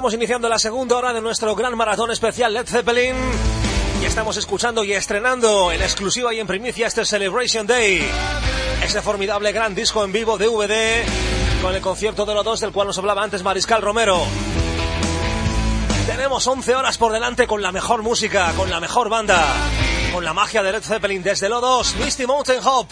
estamos iniciando la segunda hora de nuestro gran maratón especial Led Zeppelin. Y estamos escuchando y estrenando en exclusiva y en primicia este Celebration Day. Ese formidable gran disco en vivo DVD con el concierto de los dos del cual nos hablaba antes Mariscal Romero. Tenemos 11 horas por delante con la mejor música, con la mejor banda, con la magia de Led Zeppelin desde Lodos, Misty Mountain Hop.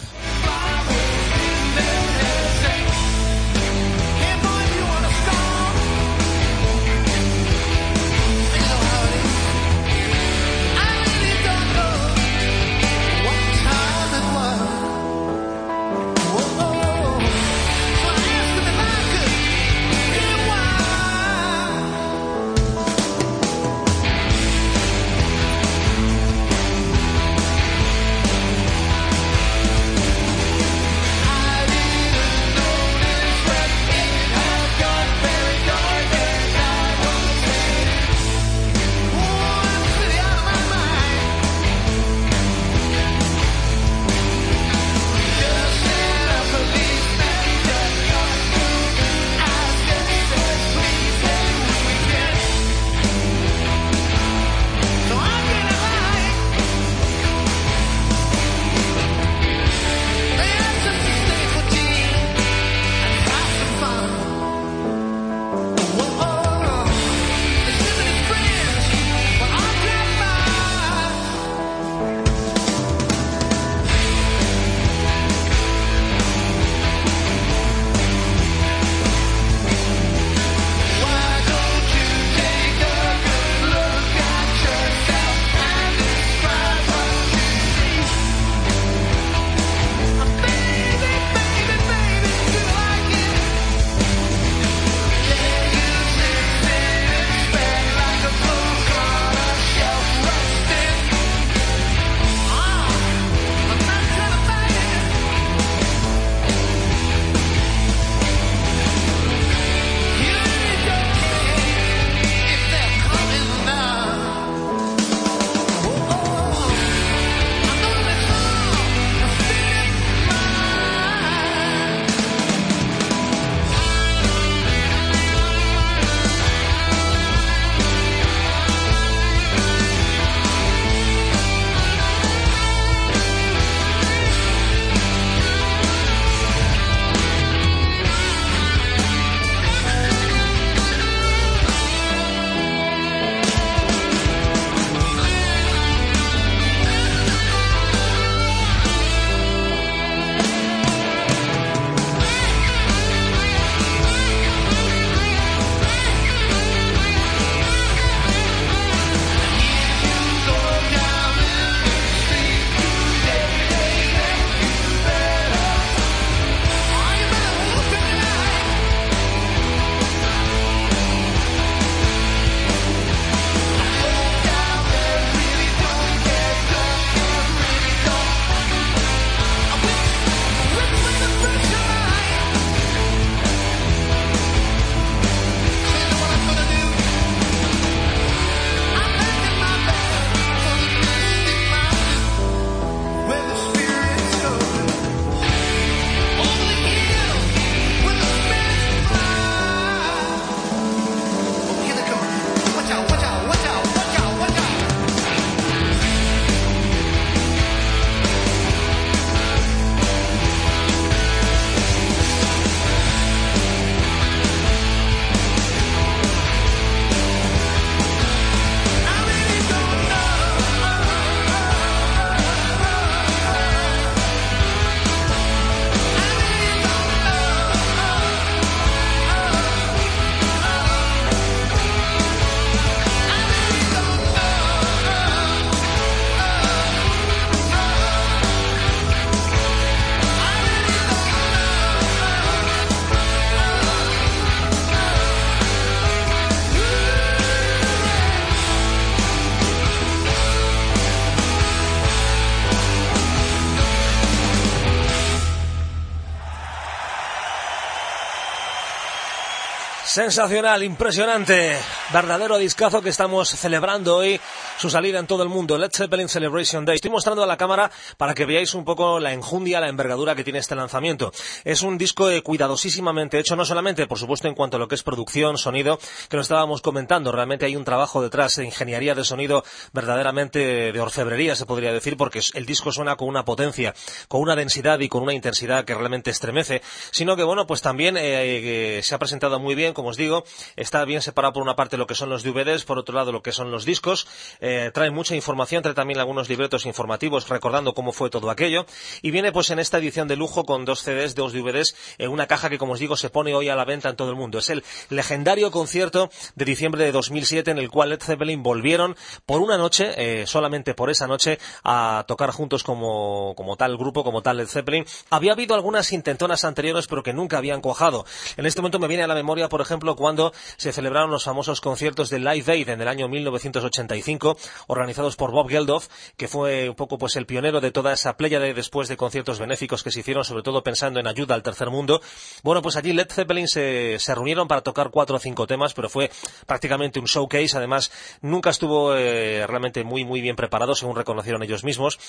Sensacional, impresionante. verdadero discazo que estamos celebrando hoy su salida en todo el mundo, Led Zeppelin Celebration Day. Estoy mostrando a la cámara para que veáis un poco la enjundia, la envergadura que tiene este lanzamiento. Es un disco eh, cuidadosísimamente hecho, no solamente, por supuesto, en cuanto a lo que es producción, sonido, que lo estábamos comentando. Realmente hay un trabajo detrás de ingeniería de sonido verdaderamente de orfebrería, se podría decir, porque el disco suena con una potencia, con una densidad y con una intensidad que realmente estremece, sino que, bueno, pues también eh, eh, se ha presentado muy bien, como os digo, está bien separado por una parte lo que son los DVDs, por otro lado lo que son los discos. Eh, trae mucha información, trae también algunos libretos informativos recordando cómo fue todo aquello. Y viene pues en esta edición de lujo con dos CDs, dos DVDs, en una caja que como os digo se pone hoy a la venta en todo el mundo. Es el legendario concierto de diciembre de 2007 en el cual Led Zeppelin volvieron por una noche, eh, solamente por esa noche, a tocar juntos como, como tal grupo, como tal Led Zeppelin. Había habido algunas intentonas anteriores pero que nunca habían cuajado. En este momento me viene a la memoria, por ejemplo, cuando se celebraron los famosos conciertos de Live Aid en el año 1985, organizados por Bob Geldof, que fue un poco pues el pionero de toda esa playa de después de conciertos benéficos que se hicieron, sobre todo pensando en ayuda al tercer mundo. Bueno, pues allí Led Zeppelin se, se reunieron para tocar cuatro o cinco temas, pero fue prácticamente un showcase. Además, nunca estuvo eh, realmente muy, muy bien preparado, según reconocieron ellos mismos.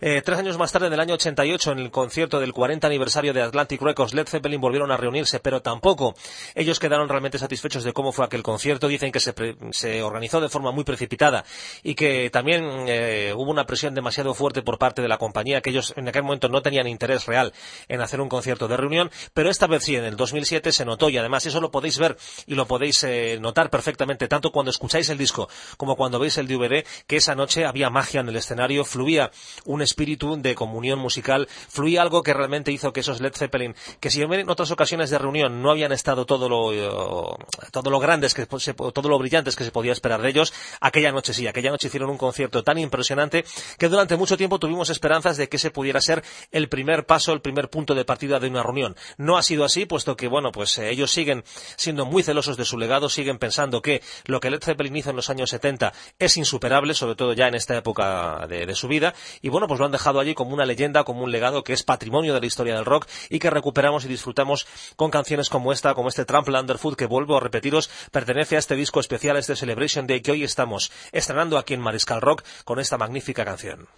Eh, tres años más tarde, en el año 88, en el concierto del 40 aniversario de Atlantic Records, Led Zeppelin volvieron a reunirse, pero tampoco ellos quedaron realmente satisfechos de cómo fue aquel concierto. Dicen que se, se organizó de forma muy precipitada y que también eh, hubo una presión demasiado fuerte por parte de la compañía, que ellos en aquel momento no tenían interés real en hacer un concierto de reunión, pero esta vez sí, en el 2007 se notó y además eso lo podéis ver y lo podéis eh, notar perfectamente, tanto cuando escucháis el disco como cuando veis el DVD, que esa noche había magia en el escenario, fluía un espíritu de comunión musical, fluía algo que realmente hizo que esos Led Zeppelin, que si en otras ocasiones de reunión no habían estado todo lo, eh, todo lo grandes, que todo lo brillantes que se podía esperar de ellos, aquella noche sí, aquella noche hicieron un concierto tan impresionante que durante mucho tiempo tuvimos esperanzas de que ese pudiera ser el primer paso, el primer punto de partida de una reunión. No ha sido así, puesto que, bueno, pues eh, ellos siguen siendo muy celosos de su legado, siguen pensando que lo que Led Zeppelin hizo en los años 70 es insuperable, sobre todo ya en esta época de, de su vida, y bueno, pues lo han dejado allí como una leyenda, como un legado que es patrimonio de la historia del rock y que recuperamos y disfrutamos con canciones como esta, como este Trample Underfoot, que vuelvo a repetiros, pertenece a este disco especial, este Celebration Day que hoy estamos estrenando aquí en Mariscal Rock con esta magnífica canción.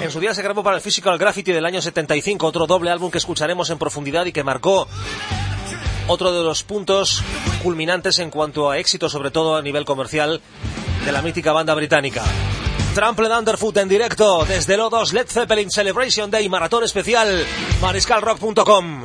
En su día se grabó para el Physical Graffiti del año 75, otro doble álbum que escucharemos en profundidad y que marcó otro de los puntos culminantes en cuanto a éxito, sobre todo a nivel comercial, de la mítica banda británica. Trampled Underfoot en directo desde Lodos Led Zeppelin Celebration Day Maratón Especial mariscalrock.com.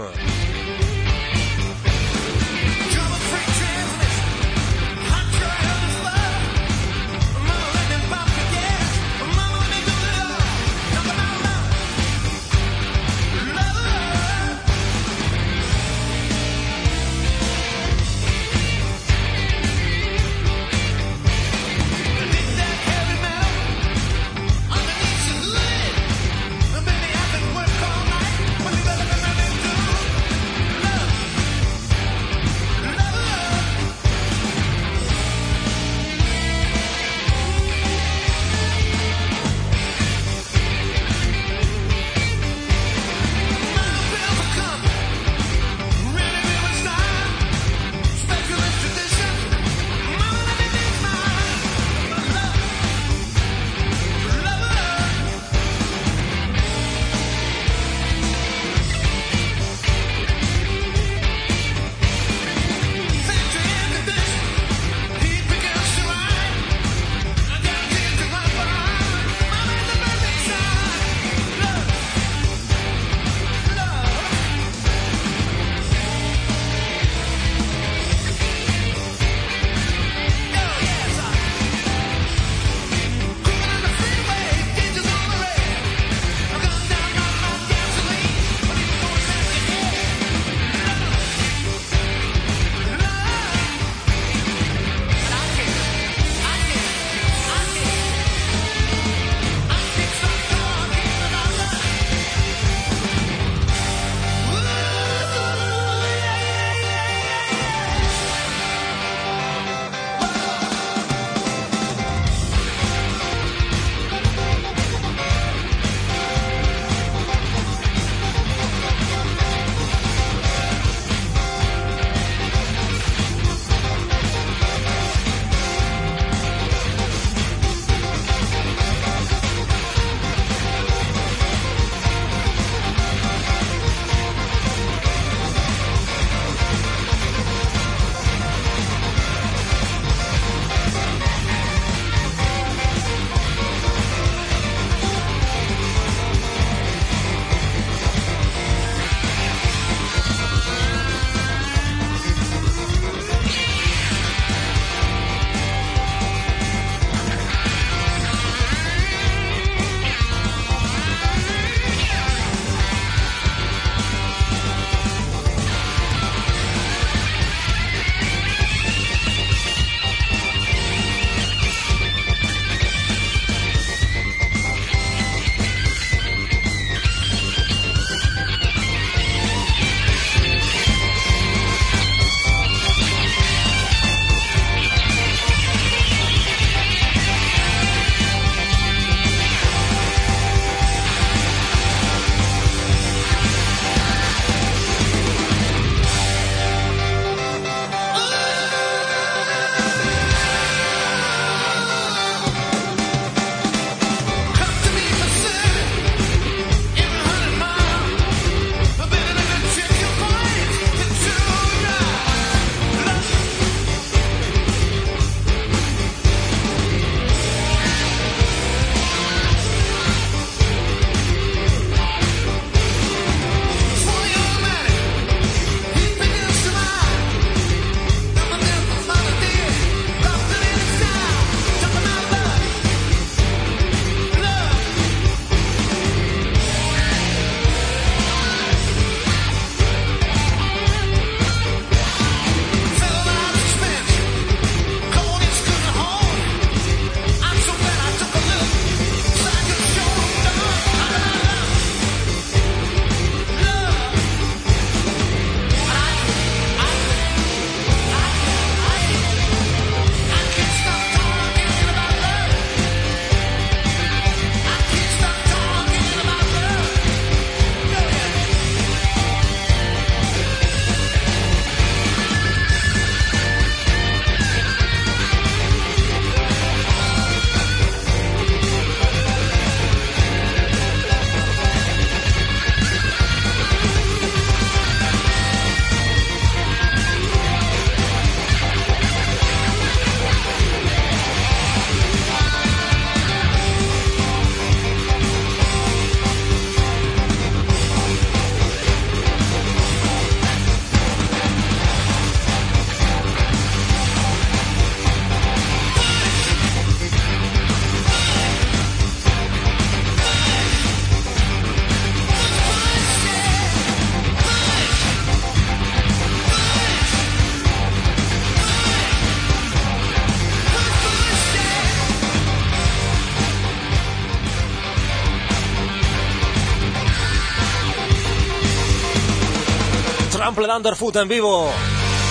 Trample Underfoot en vivo.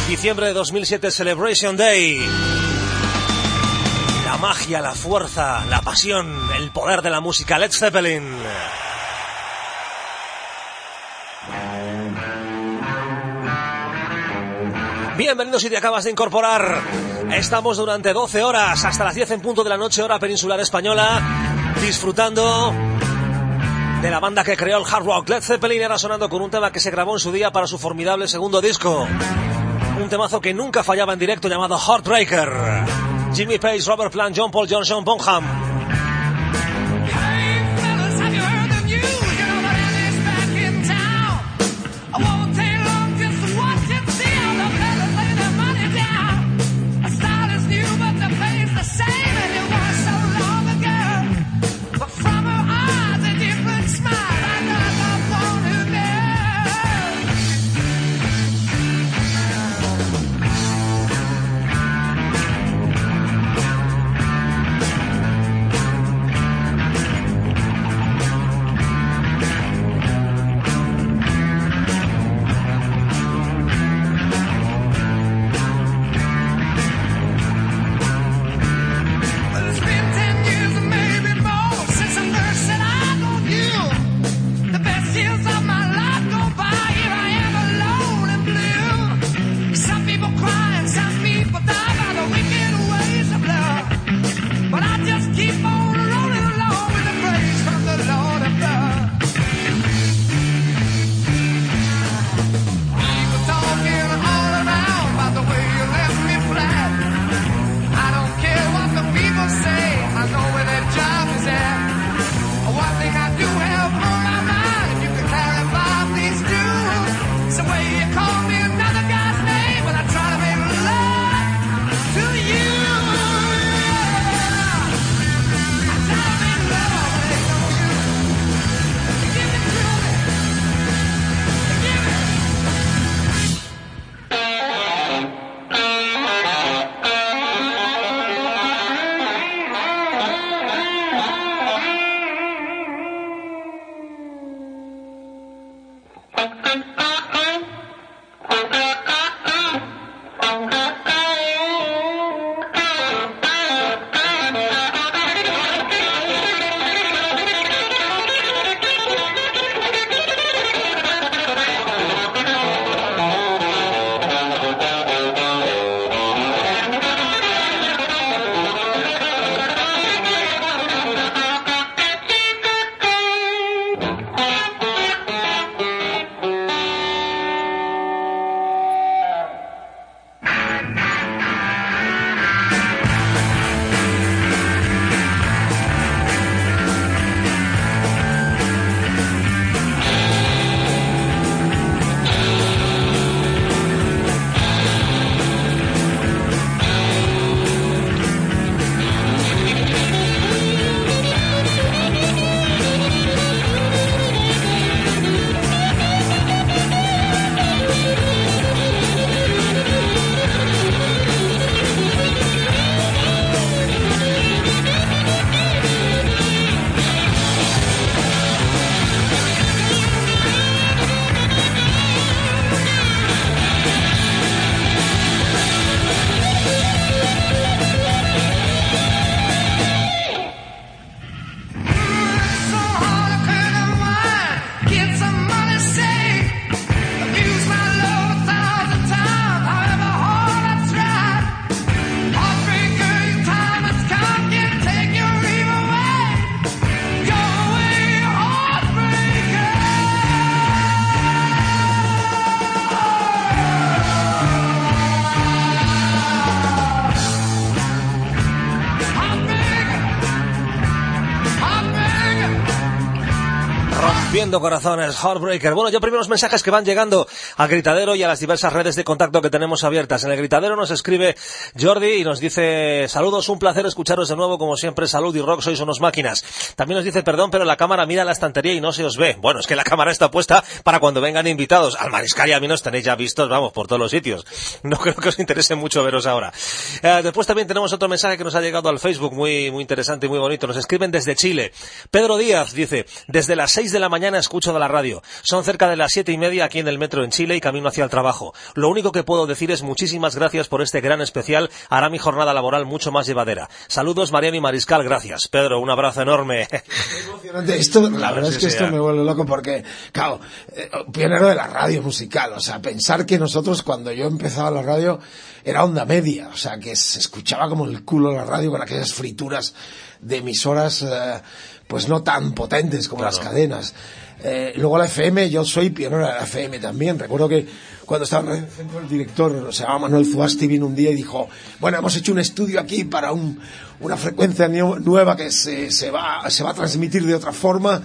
Diciembre de 2007, Celebration Day. La magia, la fuerza, la pasión, el poder de la música. Led Zeppelin. Bienvenidos si te acabas de incorporar. Estamos durante 12 horas hasta las 10 en punto de la noche, hora peninsular española, disfrutando de la banda que creó el hard rock. Led Zeppelin era sonando con un tema que se grabó en su día para su formidable segundo disco. Un temazo que nunca fallaba en directo llamado Heartbreaker. Jimmy Page, Robert Plant, John Paul, John Sean Corazones, Heartbreaker. Bueno, ya primeros mensajes que van llegando al gritadero y a las diversas redes de contacto que tenemos abiertas. En el gritadero nos escribe Jordi y nos dice, saludos, un placer escucharos de nuevo, como siempre, salud y rock, sois unos máquinas. También nos dice, perdón, pero la cámara mira la estantería y no se os ve. Bueno, es que la cámara está puesta para cuando vengan invitados. Al Mariscal y a mí nos tenéis ya vistos, vamos, por todos los sitios. No creo que os interese mucho veros ahora. Eh, después también tenemos otro mensaje que nos ha llegado al Facebook, muy, muy interesante y muy bonito. Nos escriben desde Chile. Pedro Díaz dice, desde las 6 de la mañana escucho de la radio. Son cerca de las siete y media aquí en el metro en Chile y camino hacia el trabajo. Lo único que puedo decir es muchísimas gracias por este gran especial. Hará mi jornada laboral mucho más llevadera. Saludos, Mariano y Mariscal. Gracias. Pedro, un abrazo enorme. Emocionante. Esto, la verdad es que esto me vuelve loco porque, claro, eh, pionero de la radio musical. O sea, pensar que nosotros cuando yo empezaba la radio era onda media. O sea, que se escuchaba como el culo la radio con aquellas frituras de emisoras eh, pues no tan potentes como las cadenas. Eh, luego la FM, yo soy pionero de la FM también. Recuerdo que cuando estaba en el centro el director, se llama Manuel Zuasti, vino un día y dijo, bueno, hemos hecho un estudio aquí para un, una frecuencia nueva que se, se, va, se va a transmitir de otra forma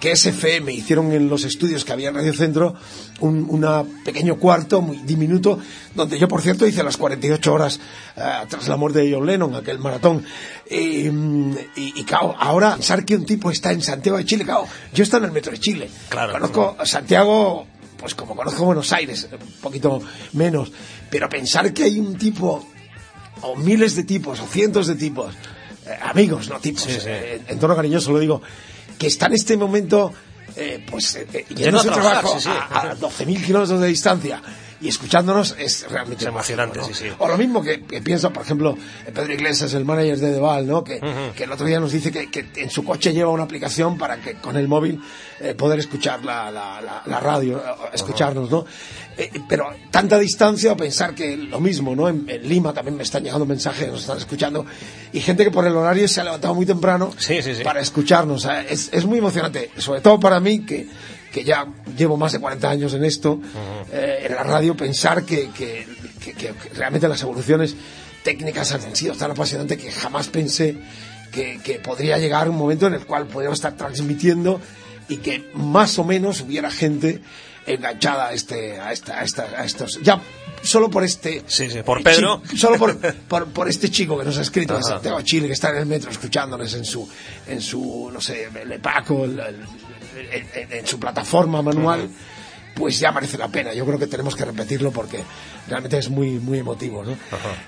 que es FM. Hicieron en los estudios que había en Radio Centro un pequeño cuarto muy diminuto, donde yo, por cierto, hice las 48 horas eh, tras la muerte de John Lennon, aquel maratón. Y, y, ahora pensar que un tipo está en Santiago de Chile, cao, yo estoy en el metro de Chile. Claro. Conozco Santiago, pues como conozco Buenos Aires, un poquito menos. Pero pensar que hay un tipo, o miles de tipos, o cientos de tipos, eh, amigos, no tipos, eh, en tono cariñoso lo digo, que está en este momento eh, pues eh, eh yendo a trabajo a, 12.000 kilómetros de distancia y escuchándonos es realmente emocionante. Sí, sí. O lo mismo que, pienso, por ejemplo, Pedro Iglesias, el manager de Deval, ¿no? Que, que el otro día nos dice que, que, en su coche lleva una aplicación para que con el móvil eh, poder escuchar la, la, la, radio, eh, escucharnos, ¿no? Eh, pero tanta distancia o pensar que lo mismo, ¿no? En, Lima también me están llegando mensajes, nos están escuchando y gente que por el horario se ha levantado muy temprano para escucharnos. Es, es muy emocionante, sobre todo para mí que que ya llevo más de 40 años en esto, eh, en la radio, pensar que, que, que, realmente las evoluciones técnicas han sido tan apasionantes que jamás pensé que, podría llegar un momento en el cual podríamos estar transmitiendo y que más o menos hubiera gente enganchada a este a esta, a, esta, a estos ya solo por este sí, sí, por Pedro. solo por, por, por, este chico que nos ha escrito de Santiago Chile que está en el metro escuchándonos en su en su no sé el Paco el, en, su plataforma manual, pues ya merece la pena. Yo creo que tenemos que repetirlo porque realmente es muy, muy emotivo, ¿no?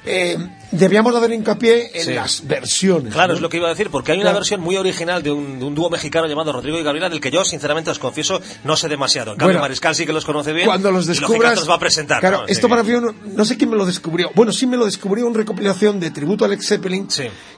Eh, debíamos haber hincapié en las versiones. Claro, es lo que iba a decir, porque hay una versión muy original de un, dúo mexicano llamado Rodrigo y Gabriela, del que yo, sinceramente, os confieso, no sé demasiado. En cambio, Mariscal sí que los conoce bien. Cuando los descubras... los va a presentar. Claro, esto para mí, no, sé quién me lo descubrió. Bueno, sí me lo descubrió una recopilación de tributo a Alex Zeppelin,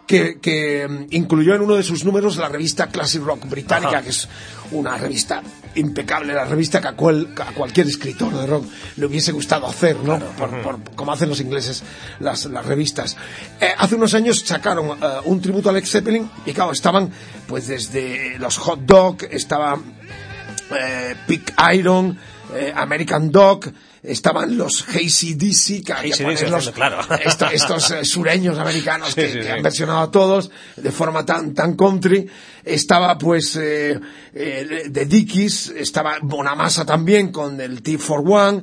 que, que mm, incluyó en uno de sus números la revista Classic Rock británica, que es una revista impecable, la revista que a, cualquier escritor de rock le hubiese gustado hacer, ¿no? por, como hacen los ingleses las, las revistas. Eh, hace unos años sacaron eh, un tributo a Alex Zeppelin y claro, estaban pues desde los Hot Dog, estaba eh, Pick Iron, eh, American Dog, estaban los Hazy DC, que, los, claro. estos, sureños americanos que, han versionado a todos de forma tan, tan country. Estaba pues eh, de Dickies, estaba Bonamassa también con el T for One.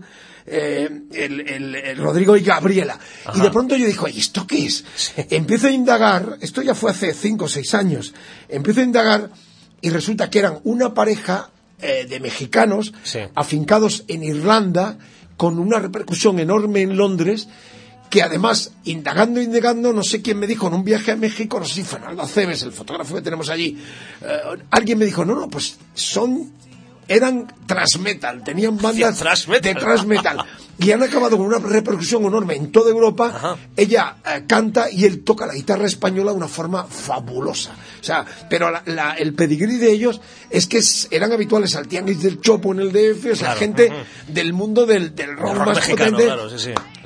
Eh, el, Rodrigo y Gabriela. Y de pronto yo digo, ¿y esto qué es? Empiezo a indagar, esto ya fue hace cinco o seis años, empiezo a indagar y resulta que eran una pareja eh, de mexicanos afincados en Irlanda con una repercusión enorme en Londres que además, indagando, indagando, no sé quién me dijo en un viaje a México, no sé si Fernando Aceves, el fotógrafo que tenemos allí, eh, alguien me dijo, no, no, pues son eran transmetal, tenían bandas de transmetal. y han acabado con una repercusión enorme en toda Europa. Ella eh, canta y él toca la guitarra española de una forma fabulosa. O sea, pero el pedigrí de ellos es que eran habituales al tianguis del Chopo en el DF, o sea, gente del mundo del, rock más potente.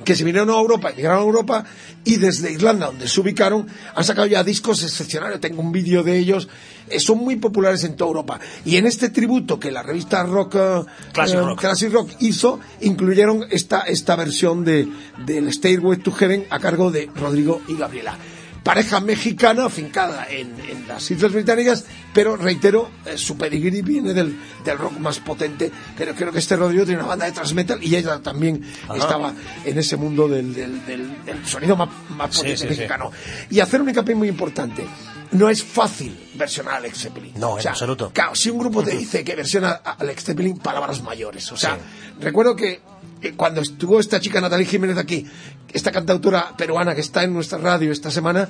Que se vinieron a Europa, llegaron a Europa y desde Irlanda, donde se ubicaron, han sacado ya discos excepcionales. Tengo un vídeo de ellos eh, son muy populares en toda Europa. Y en este tributo que la revista Rock, eh, Classic, Rock. hizo, incluyeron esta, esta versión de, del Stairway to Heaven a cargo de Rodrigo y Gabriela pareja mexicana afincada en, en, las Islas Británicas, pero reitero, eh, su pedigrí viene del, del, rock más potente. Pero creo que este Rodrigo tiene una banda de transmetal y ella también estaba en ese mundo del, del, del, sonido más, potente mexicano. Y hacer un hincapié muy importante no es fácil versionar a Alex Zeppelin. No, en absoluto. Claro, si un grupo te dice que versiona a Alex Zeppelin, palabras mayores. O sea, recuerdo que cuando estuvo esta chica Natalie Jiménez aquí, esta cantautora peruana que está en nuestra radio esta semana,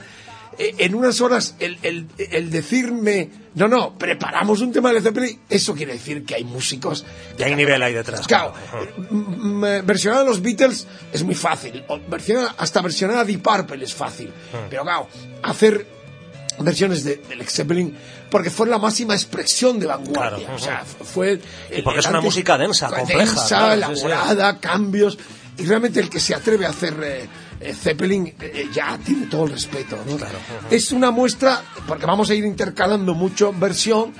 eh, en unas horas el, el, el, decirme, no, no, preparamos un tema de Zeppelin, eso quiere decir que hay músicos. Que hay nivel ahí detrás. Claro, versionar a los Beatles es muy fácil, versionar, hasta versionar a Deep Purple es fácil, pero claro, hacer versiones de, del Zeppelin porque fue la máxima expresión de vanguardia. o sea, fue. Y porque es una música densa, compleja. Densa, elaborada, cambios. Y realmente el que se atreve a hacer eh, eh, Zeppelin eh, ya tiene todo el respeto. ¿no? Es una muestra, porque vamos a ir intercalando mucho versión,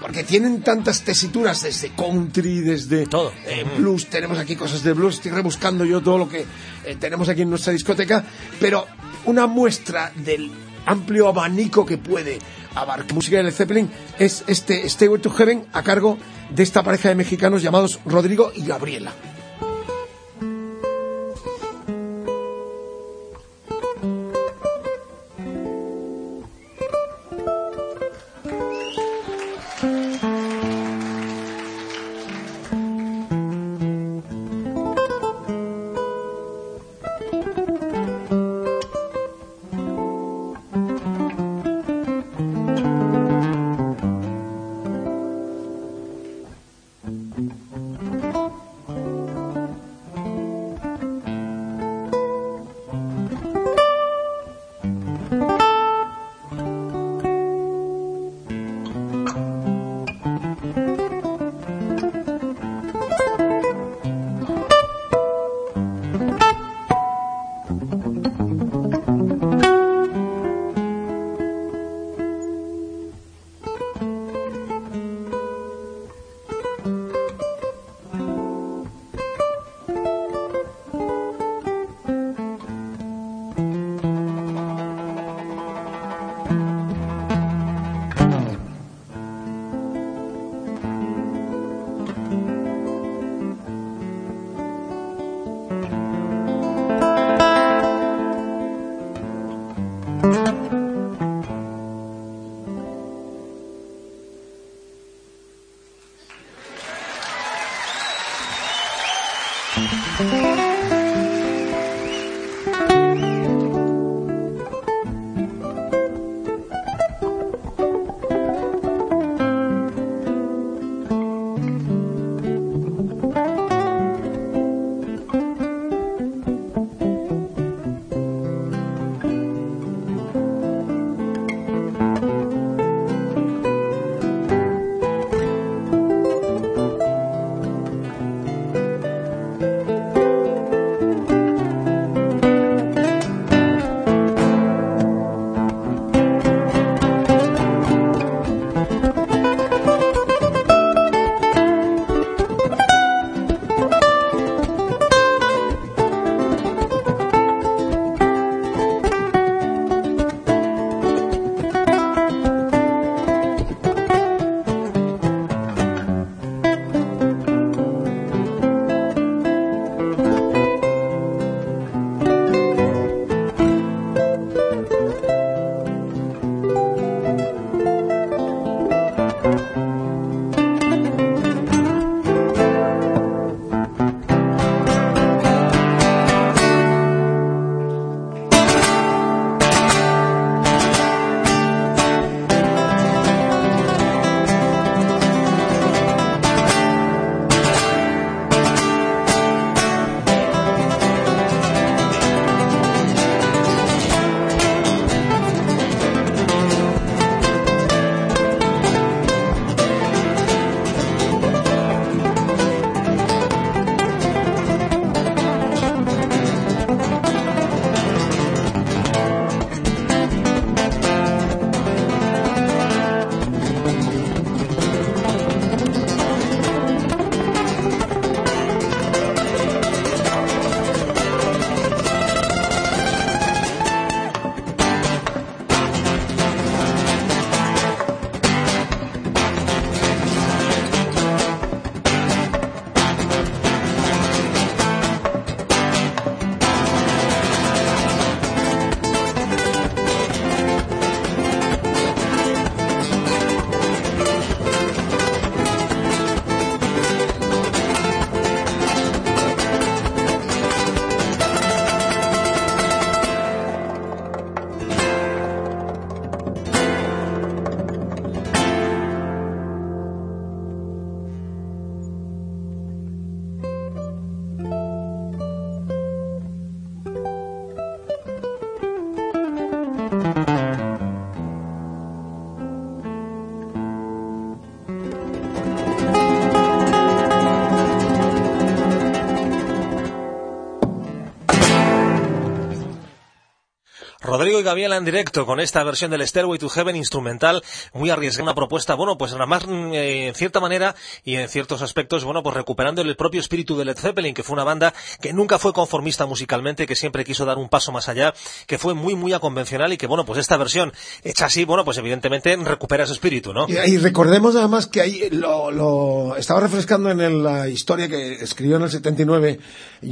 porque tienen tantas tesituras desde country, desde todo. blues, tenemos aquí cosas de blues, estoy rebuscando yo todo lo que tenemos aquí en nuestra discoteca, pero una muestra del amplio abanico que puede abarcar música de Zeppelin es este Stayway to Heaven a cargo de esta pareja de mexicanos llamados Rodrigo y Gabriela. Rodrigo y Gabriela en directo con esta versión del Stairway to Heaven instrumental, muy arriesgada, una propuesta, bueno, pues nada más mm, eh, en cierta manera y en ciertos aspectos, bueno, pues recuperando el propio espíritu de Led Zeppelin, que fue una banda que nunca fue conformista musicalmente, que siempre quiso dar un paso más allá, que fue muy, muy aconvencional y que, bueno, pues esta versión hecha así, bueno, pues evidentemente recupera ese espíritu, ¿no? Y, recordemos además que ahí lo, lo, estaba refrescando en la historia que escribió en el 79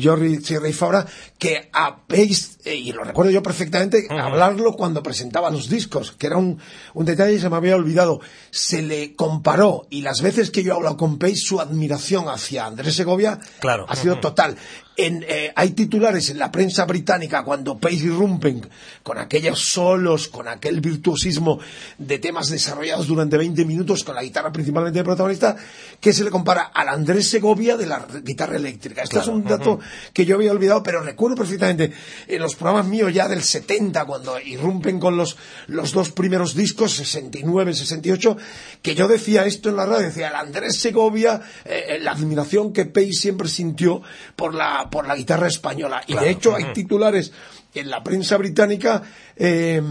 Jordi Sierra y Fabra, que a Pace, eh, y lo recuerdo yo perfectamente, hablarlo cuando presentaba los discos, que era un, un detalle que se me había olvidado. Se le comparó, y las veces que yo he hablado con Pace, su admiración hacia Andrés Segovia claro. ha sido total. En, eh, hay titulares en la prensa británica cuando Pace irrumpen con aquellos solos, con aquel virtuosismo de temas desarrollados durante 20 minutos con la guitarra principalmente de protagonista, que se le compara al Andrés Segovia de la guitarra eléctrica. Esto es un dato que yo había olvidado, pero recuerdo perfectamente en los programas míos ya del 70, cuando irrumpen con los, los dos primeros discos, 69, 68, que yo decía esto en la radio, decía el Andrés Segovia, eh, eh, la admiración que Pace siempre sintió por la, por la guitarra española. Y de hecho hay titulares en la prensa británica eh,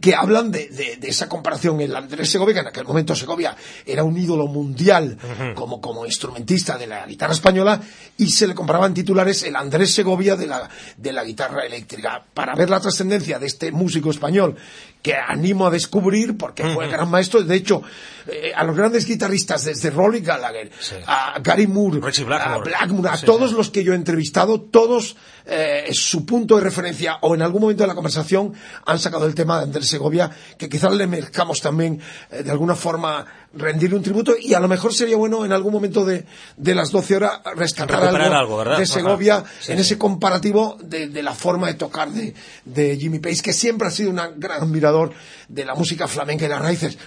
que hablan de, de, esa comparación. El Andrés Segovia, que en aquel momento Segovia era un ídolo mundial como, como instrumentista de la guitarra española, y se le comparaban titulares el Andrés Segovia de la, de la guitarra eléctrica. Para ver la trascendencia de este músico español que animo a descubrir porque fue gran maestro. De hecho, eh, a los grandes guitarristas, desde Rolly Gallagher, a Gary Moore, a Blackmore, a todos los que yo he entrevistado, todos eh, su punto de referencia o en algún momento de la conversación han sacado el tema de Andrés Segovia, que quizás le merezcamos también eh, de alguna forma rendirle un tributo y a lo mejor sería bueno en algún momento de, de las 12 horas rescatar algo, de Segovia en ese comparativo de, de, la forma de tocar de, de Jimmy Page, que siempre ha sido un gran admirador de la música flamenca y las raíces.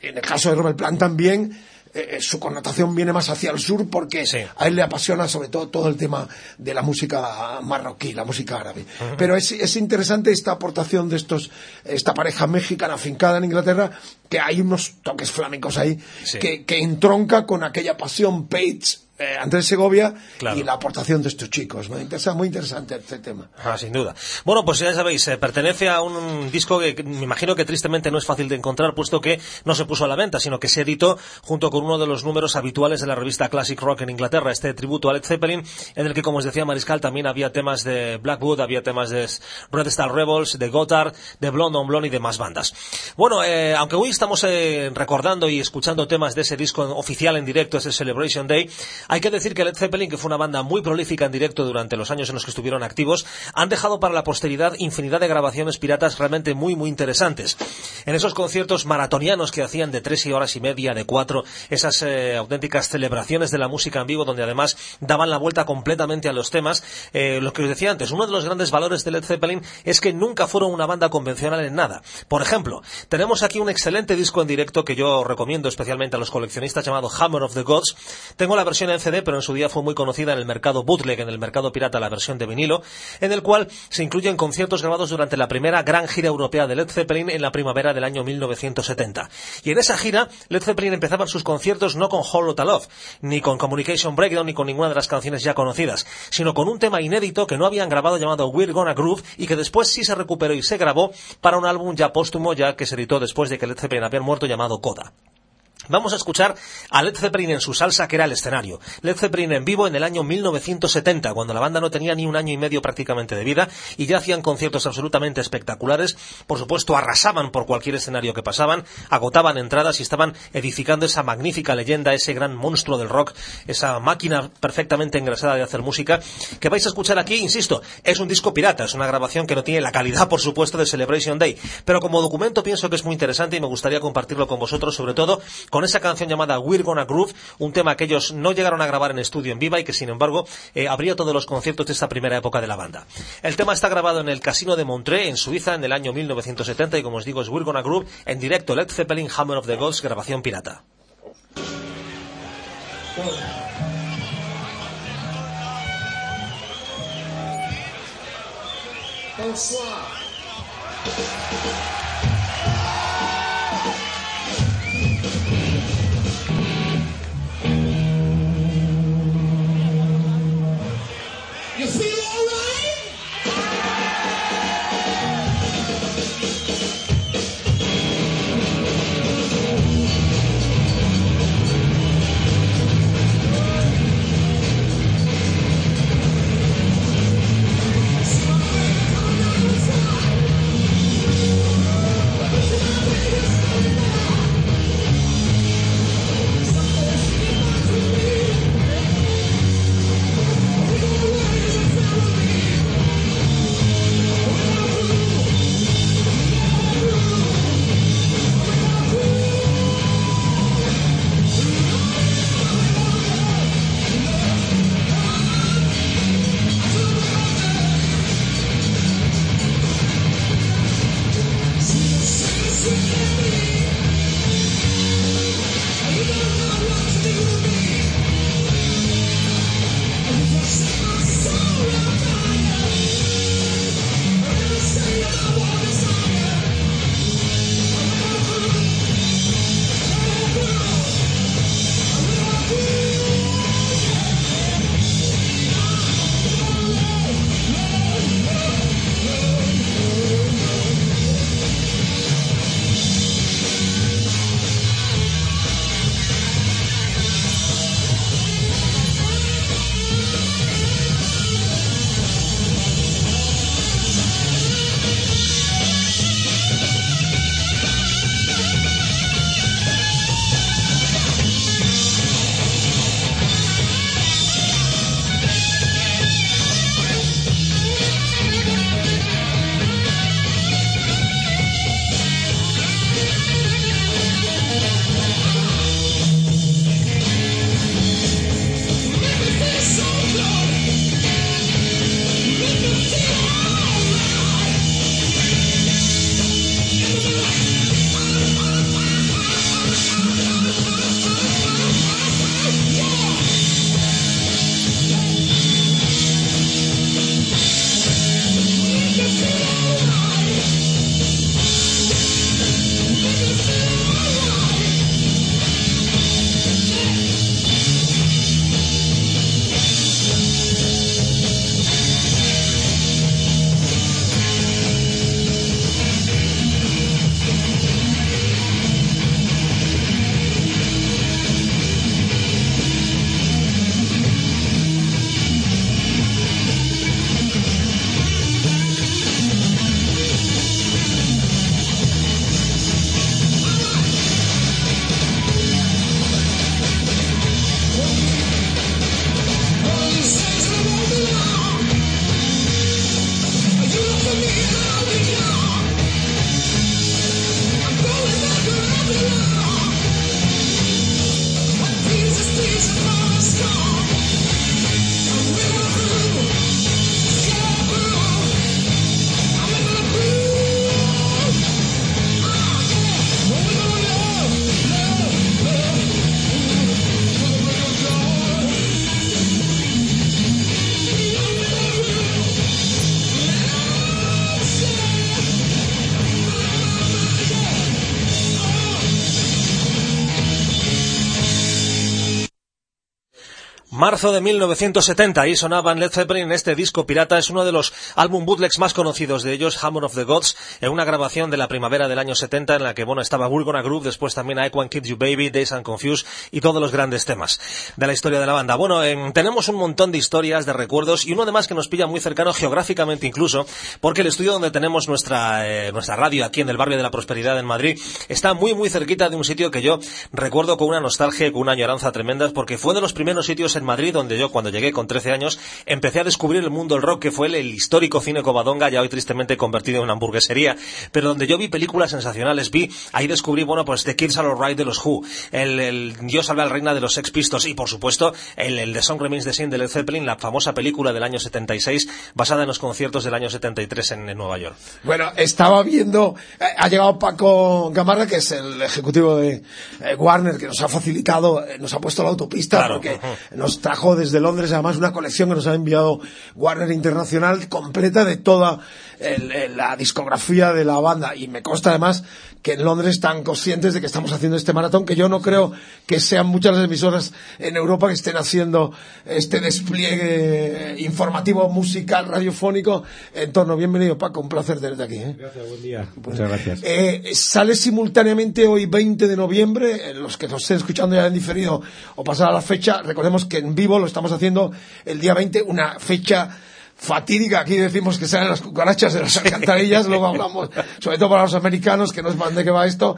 En el caso de Robert Plant también, eh, su connotación viene más hacia el sur porque a él le apasiona sobre todo todo el tema de la música marroquí, la música árabe. Pero es, es, interesante esta aportación de estos, esta pareja mexicana afincada en Inglaterra, que hay unos toques flamencos ahí que, que entronca con aquella pasión Page eh, Andrés Segovia y la aportación de estos chicos. Me interesa muy interesante este tema. Ah, sin duda. Bueno, pues ya sabéis, eh, pertenece a un disco que me imagino que tristemente no es fácil de encontrar, puesto que no se puso a la venta, sino que se editó junto con uno de los números habituales de la revista Classic Rock en Inglaterra, este tributo a Led Zeppelin, en el que, como os decía Mariscal, también había temas de Blackwood, había temas de Red Star Rebels, de Gotthard, de Blonde on Blonde y de más bandas. Bueno, eh, aunque hoy estamos recordando y escuchando temas de ese disco oficial en directo, ese Celebration Day, hay que decir que Led Zeppelin, que fue una banda muy prolífica en directo durante los años en los que estuvieron activos, han dejado para la posteridad infinidad de grabaciones piratas realmente muy, muy interesantes. En esos conciertos maratonianos que hacían de tres y horas y media, de cuatro, esas eh, auténticas celebraciones de la música en vivo, donde además daban la vuelta completamente a los temas, eh, lo que os decía antes, uno de los grandes valores de Led Zeppelin es que nunca fueron una banda convencional en nada. Por ejemplo, tenemos aquí un excelente disco en directo que yo recomiendo especialmente a los coleccionistas llamado Hammer of the Gods. Tengo la versión CD, pero en su día fue muy conocida en el mercado bootleg, en el mercado pirata, la versión de vinilo, en el cual se incluyen conciertos grabados durante la primera gran gira europea de Led Zeppelin en la primavera del año 1970. Y en esa gira, Led Zeppelin empezaba sus conciertos no con Hollow Love, ni con Communication Breakdown, ni con ninguna de las canciones ya conocidas, sino con un tema inédito que no habían grabado llamado We're Gonna Groove y que después sí se recuperó y se grabó para un álbum ya póstumo, ya que se editó después de que Led Zeppelin había muerto llamado Coda. Vamos a escuchar a Led Zeppelin en su salsa, que era el escenario. Led Zeppelin en vivo en el año 1970, cuando la banda no tenía ni un año y medio prácticamente de vida y ya hacían conciertos absolutamente espectaculares. Por supuesto, arrasaban por cualquier escenario que pasaban, agotaban entradas y estaban edificando esa magnífica leyenda, ese gran monstruo del rock, esa máquina perfectamente engrasada de hacer música, que vais a escuchar aquí, insisto, es un disco pirata, es una grabación que no tiene la calidad, por supuesto, de Celebration Day, pero como documento pienso que es muy interesante y me gustaría compartirlo con vosotros, sobre todo con esa canción llamada We're Gonna Groove, un tema que ellos no llegaron a grabar en estudio en viva y que sin embargo eh, abría todos los conciertos de esta primera época de la banda. El tema está grabado en el Casino de Montreux, en Suiza, en el año 1970 y como os digo es We're Gonna Groove en directo Led Zeppelin Hammer of the Gods, grabación pirata. Marzo de 1970 y sonaban Led Zeppelin en este disco pirata. Es uno de los álbum bootlegs más conocidos de ellos, Hammer of the Gods, en una grabación de la primavera del año 70 en la que, bueno, estaba We're Gonna Groove, después también I One Kid You Baby, Days and Confused y todos los grandes temas de la historia de la banda. Bueno, em, tenemos un montón de historias, de recuerdos y uno además que nos pilla muy cercano geográficamente incluso, porque el estudio donde tenemos nuestra, eh, nuestra radio aquí en el barrio de la Prosperidad en Madrid está muy muy cerquita de un sitio que yo recuerdo con una nostalgia, con una añoranza tremenda, porque fue de los primeros sitios en Madrid, donde yo cuando llegué con 13 años empecé a descubrir el mundo del rock, que fue el, histórico cine Covadonga, ya hoy tristemente convertido en una hamburguesería, pero donde yo vi películas sensacionales, vi, ahí descubrí, bueno, pues The Kids Are Alright de los Who, el, el Dios salve al reina de los Sex Pistols y, por supuesto, el, el The Song Remains the Same de Led Zeppelin, la famosa película del año 76, basada en los conciertos del año 73 en, en Nueva York. Bueno, estaba viendo, eh, ha llegado Paco Gamarra, que es el ejecutivo de eh, Warner, que nos ha facilitado, eh, nos ha puesto la autopista, Claro, porque ujú. nos trajo desde Londres además una colección que nos ha enviado Warner Internacional completa de toda el- el- la discografía de la banda. Y me consta además que en Londres están conscientes de que estamos haciendo este maratón, que yo no creo que sean muchas las emisoras en Europa que estén haciendo este despliegue informativo, musical, radiofónico en torno. Bienvenido Paco, un placer tenerte aquí. ¿eh? Gracias, buen día. Muchas gracias. Eh, sale simultáneamente hoy 20 de noviembre, eh, los que nos estén escuchando ya en diferido o pasada la fecha, recordemos que en vivo lo estamos haciendo el día 20, una fecha fatídica, aquí decimos que salen las cucarachas de las alcantarillas, luego hablamos, sobre todo para los americanos, que no pan de qué va esto,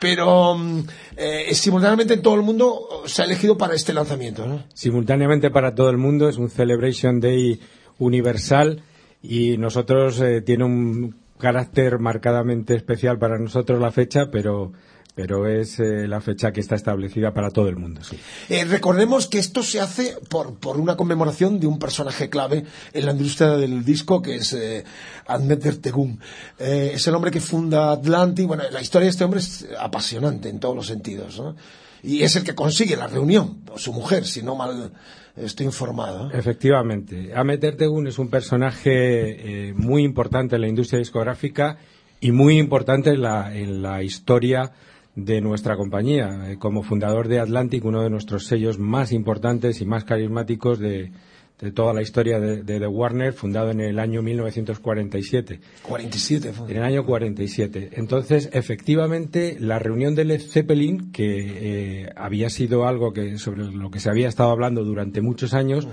pero mm, eh, simultáneamente en todo el mundo se ha elegido para este lanzamiento, ¿no? Simultáneamente para todo el mundo es un Celebration Day universal y nosotros eh, tiene un carácter marcadamente especial para nosotros la fecha, pero pero es eh, la fecha que está establecida para todo el mundo. Sí. Eh, recordemos que esto se hace por, por una conmemoración de un personaje clave en la industria del disco, que es eh, Ahmet Ertegun. Eh, es el hombre que funda Atlantic. Bueno, la historia de este hombre es apasionante en todos los sentidos, ¿no? Y es el que consigue la reunión, o su mujer, si no mal estoy informado. Efectivamente. Ahmet Ertegun es un personaje eh, muy importante en la industria discográfica y muy importante en la, en la historia de nuestra compañía. Eh, como fundador de Atlantic, uno de nuestros sellos más importantes y más carismáticos de, de toda la historia de, de The Warner, fundado en el año 1947. 47 fue. En el año 47. Entonces, efectivamente, la reunión de Led Zeppelin, que eh, había sido algo que sobre lo que se había estado hablando durante muchos años,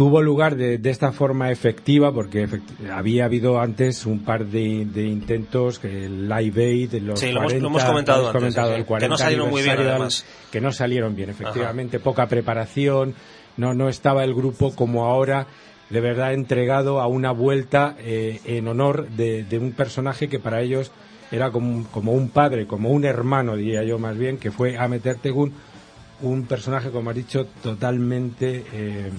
tuvo lugar de, de esta forma efectiva, porque efect- había habido antes un par de, de intentos, que el Live Aid, los Sí, lo hemos- 40, lo hemos comentado antes, comentado sí, el que no 40 salieron muy bien, además. que no salieron bien, efectivamente, poca preparación, no, no estaba el grupo como ahora, de verdad entregado a una vuelta eh, en honor de, de un personaje que para ellos era como, un- como un padre, como un hermano, diría yo más bien, que fue Ahmet Ertegun, un personaje, como has dicho, totalmente eh,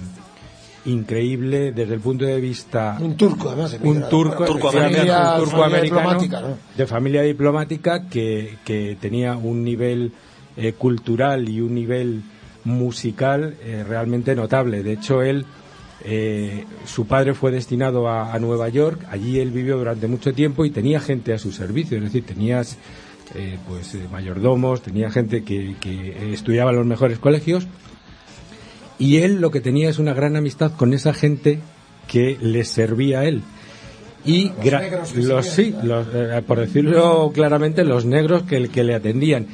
increíble desde el punto de vista Un turco, además. un turco, familia- un turco familia americano diplomática, ¿no? de familia diplomática que, que tenía un nivel eh, cultural y un nivel musical eh, realmente notable. De hecho, él, eh, su padre fue destinado a, a Nueva York, allí él vivió durante mucho tiempo y tenía gente a su servicio, es decir, tenías eh, pues eh, mayordomos, tenía gente que, que estudiaba en los mejores colegios y él lo que tenía es una gran amistad con esa gente que le servía a él. Y gra- negros los, sí, los, eh, por decirlo claramente, los negros que, que le atendían.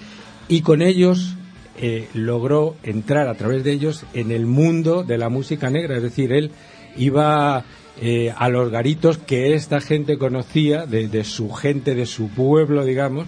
Y con ellos eh, logró entrar a través de ellos en el mundo de la música negra. Es decir, él iba eh, a los garitos que esta gente conocía, de, de su gente, de su pueblo, digamos.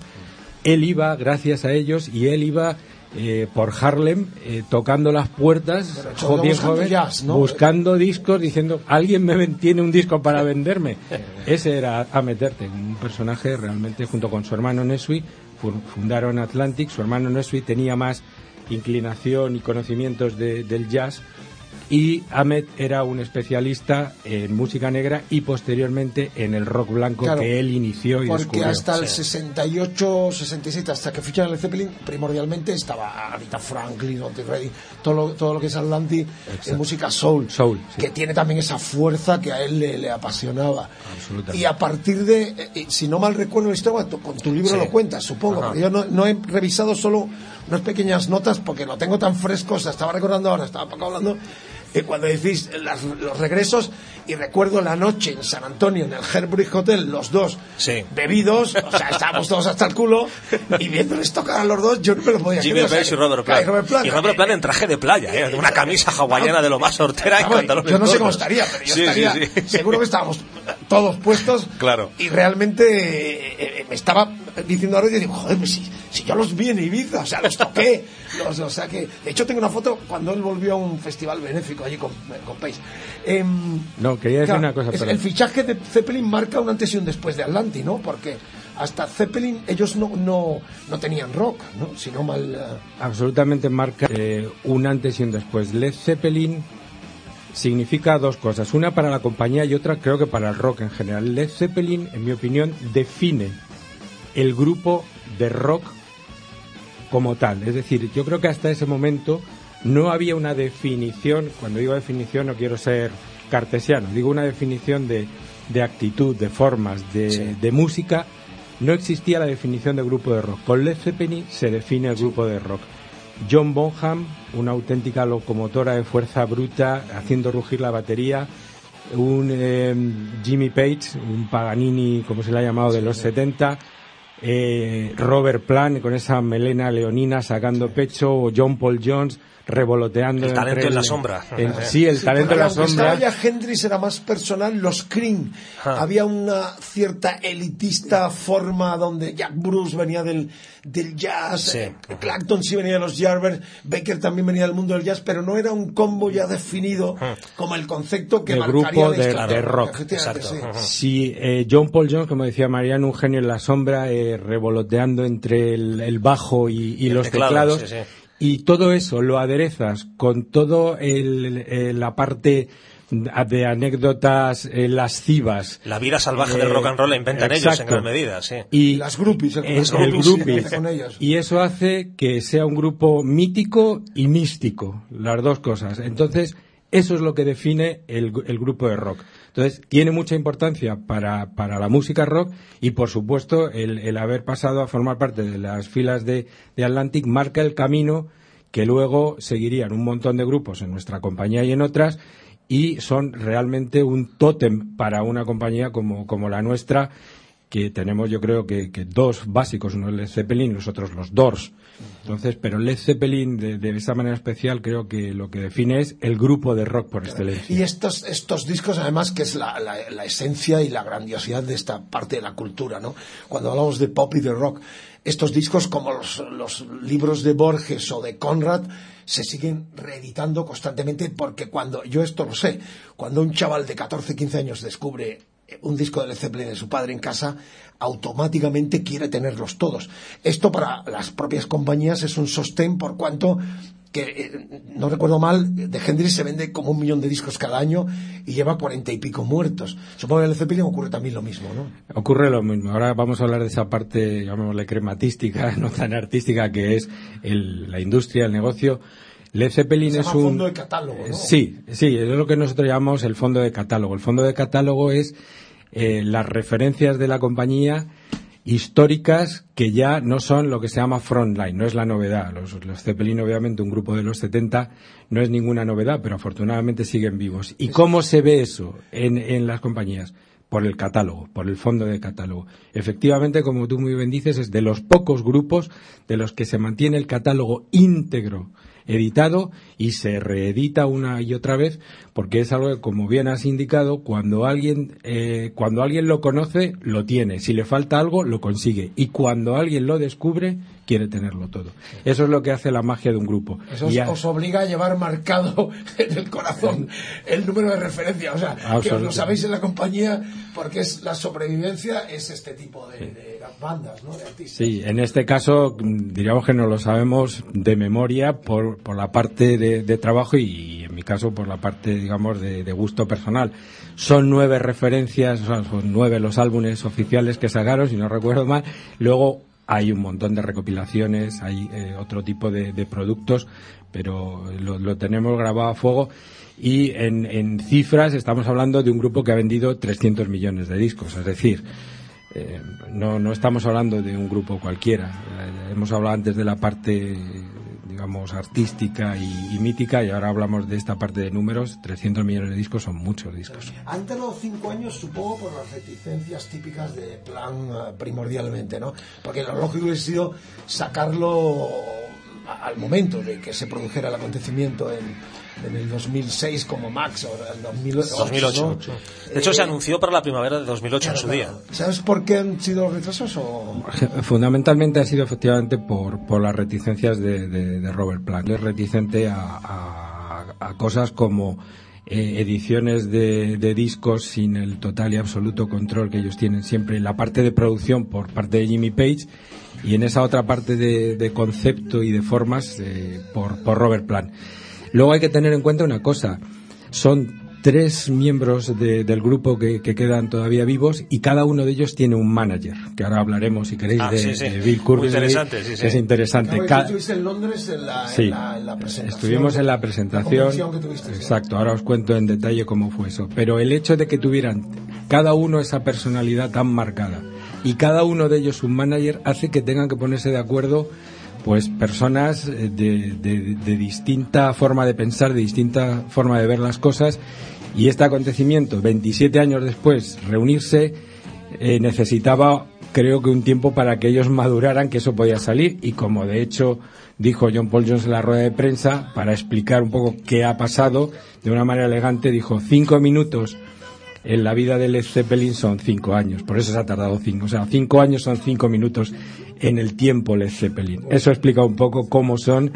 Él iba, gracias a ellos, y él iba eh, por Harlem eh, tocando las puertas, Pero jo- todo bien joven, jazz, ¿no? buscando discos, diciendo, alguien me tiene un disco para venderme. Ese era a meterte, un personaje realmente junto con su hermano Nesui, fu- fundaron Atlantic, su hermano Nesui tenía más inclinación y conocimientos del jazz y Ahmed era un especialista en música negra y posteriormente en el rock blanco que él inició y porque hasta el 68, 67, hasta que fichan el Zeppelin, primordialmente estaba Anita Franklin, Otis Redding, todo lo, todo lo que es Atlantic en música soul, soul que tiene también esa fuerza que a él le, apasionaba. Y a partir de, eh, eh, si no mal recuerdo la historia, con tu libro lo cuentas, supongo, porque yo no, no he revisado solo unas pequeñas notas porque lo tengo tan fresco, o sea, estaba recordando ahora, estaba poco hablando eh, cuando decís los regresos, y recuerdo la noche en San Antonio, en el Herbridge Hotel, los dos bebidos, o sea, estábamos todos hasta el culo, y viéndoles tocar a los dos, yo no me lo podía Jimmy creer. y Robert Plant. Y Robert Plant, en traje de playa, ¿eh? una camisa hawaiana de lo más hortera y Yo no sé cómo estaría, pero yo estaría, seguro que estábamos todos puestos, claro. y realmente eh, eh, me estaba diciendo ahora y digo, joder, pues si, si, yo los vi en Ibiza, o sea, los toqué. Los, o sea que, de hecho, tengo una foto cuando él volvió a un festival benéfico allí con, con Pace. Em, no, quería decir una cosa. El fichaje de Zeppelin marca un antes y un después de Atlanti, ¿no? Porque hasta Zeppelin ellos no, no, no tenían rock, ¿no? Sino mal. Eh, Absolutamente marca eh, un antes y un después. Led Zeppelin significa dos cosas. Una para la compañía y otra creo que para el rock en general. Led Zeppelin, en mi opinión, define el grupo de rock como tal. Es decir, yo creo que hasta ese momento no había una definición, cuando digo definición no quiero ser cartesiano, digo una definición de, de actitud, de formas, de, de, música, no existía la definición de grupo de rock. Con Led Zeppelin se define el grupo de rock. John Bonham, una auténtica locomotora de fuerza bruta, haciendo rugir la batería, un eh, Jimmy Page, un Paganini, como se le ha llamado, de los 70, eh, Robert Plant con esa melena leonina sacando pecho, o John Paul Jones revoloteando. El talento en la sombra. sí, el talento en la sombra. ya Hendrix era más personal, los Cream. Había una cierta elitista forma donde Jack Bruce venía del, del jazz, sí. Eh, Clapton sí venía de los Jarvers, Baker también venía del mundo del jazz, pero no era un combo ya definido como el concepto que el grupo de, rock. Exacto. Sí, eh, John Paul Jones, como decía Mariano, un genio en la sombra, eh, revoloteando entre el, bajo y, los teclados y todo eso lo aderezas con todo el, la parte de anécdotas eh, lascivas. La vida salvaje del rock and roll la inventan ellos en gran medida, sí. Y las groupies, el, el Y eso hace que sea un grupo mítico y místico, las dos cosas. Entonces, eso es lo que define el, el grupo de rock. Entonces, tiene mucha importancia para, para la música rock y, por supuesto, el, el, haber pasado a formar parte de las filas de, de Atlantic marca el camino que luego seguirían un montón de grupos en nuestra compañía y en otras y son realmente un tótem para una compañía como, como la nuestra que tenemos yo creo que, dos básicos, uno es Led Zeppelin y los otros los Doors. Entonces, pero Led Zeppelin de, esa manera especial creo que lo que define es el grupo de rock por excelencia. Y estos, estos discos además que es la, la, esencia y la grandiosidad de esta parte de la cultura, ¿no? Cuando hablamos de pop y de rock, estos discos como los, los libros de Borges o de Conrad se siguen reeditando constantemente porque cuando, yo esto lo sé, cuando un chaval de 14, 15 años descubre un disco de Led Zeppelin de su padre en casa, automáticamente quiere tenerlos todos. Esto para las propias compañías es un sostén por cuanto que eh, no recuerdo mal, de Hendrix se vende como un millón de discos cada año y lleva cuarenta y pico muertos. Supongo que en el Zeppelin ocurre también lo mismo, ¿no? Ocurre lo mismo. Ahora vamos a hablar de esa parte, llamémosle crematística, no tan artística, que es la industria, el negocio. Led Zeppelin es un fondo de catálogo, ¿no? Sí, sí, es lo que nosotros llamamos el fondo de catálogo. El fondo de catálogo es eh, las referencias de la compañía históricas que ya no son lo que se llama frontline, no es la novedad. Los, los, Zeppelin, obviamente, un grupo de los 70, no es ninguna novedad, pero afortunadamente siguen vivos. ¿Y cómo se ve eso en, en las compañías? Por el catálogo, por el fondo de catálogo. Efectivamente, como tú muy bien dices, es de los pocos grupos de los que se mantiene el catálogo íntegro editado y se reedita una y otra vez porque es algo que, como bien has indicado, cuando alguien, eh, cuando alguien lo conoce, lo tiene. Si le falta algo, lo consigue. Y cuando alguien lo descubre, quiere tenerlo todo. Eso es lo que hace la magia de un grupo. Eso os, obliga a llevar marcado en el corazón el número de referencia. O sea, que os lo sabéis en la compañía porque es la sobrevivencia es este tipo de, bandas, ¿no? De artistas. Sí, en este caso diríamos que no lo sabemos de memoria por, por la parte de, trabajo y, en mi caso por la parte, digamos, de, gusto personal. Son nueve referencias, son nueve los álbumes oficiales que sacaron, si no recuerdo mal. Luego hay un montón de recopilaciones, hay eh, otro tipo de, productos, pero lo, tenemos grabado a fuego. Y en, cifras estamos hablando de un grupo que ha vendido 300 millones de discos, es decir, eh, no, no estamos hablando de un grupo cualquiera. Eh, hemos hablado antes de la parte digamos, artística y, mítica, y ahora hablamos de esta parte de números, 300 millones de discos son muchos discos. Han tardado cinco años, supongo, por las reticencias típicas de plan eh, primordialmente, ¿no? Porque lo lógico hubiese sido sacarlo al momento de que se produjera el acontecimiento en en el 2006 como Max o en 2008. 2008. De hecho, se anunció para la primavera de 2008 en su día. ¿Sabes por qué han sido los retrasos? O... Fundamentalmente ha sido efectivamente por, por las reticencias de, de, Robert Plant. Es reticente a, a, cosas como eh, ediciones de, de, discos sin el total y absoluto control que ellos tienen siempre en la parte de producción por parte de Jimmy Page y en esa otra parte de, de concepto y de formas eh, por, por Robert Plant. Luego hay que tener en cuenta una cosa. Son tres miembros del grupo que, quedan todavía vivos y cada uno de ellos tiene un manager, que ahora hablaremos si queréis ah, de, Bill Curry. interesante, sí, Es interesante. estuviste en Londres en la, presentación. Estuvimos en la presentación. exacto, ahora os cuento en detalle cómo fue eso. Pero el hecho de que tuvieran cada uno esa personalidad tan marcada y cada uno de ellos un manager hace que tengan que ponerse de acuerdo pues personas eh, de, distinta forma de pensar, de distinta forma de ver las cosas. Y este acontecimiento, 27 años después, reunirse, eh, necesitaba creo que un tiempo para que ellos maduraran que eso podía salir. Y como de hecho dijo John Paul Jones en la rueda de prensa para explicar un poco qué ha pasado de una manera elegante dijo cinco minutos en la vida de Led Zeppelin son cinco años, por eso se ha tardado cinco. O sea, cinco años son cinco minutos en el tiempo Led Zeppelin. Eso explica un poco cómo son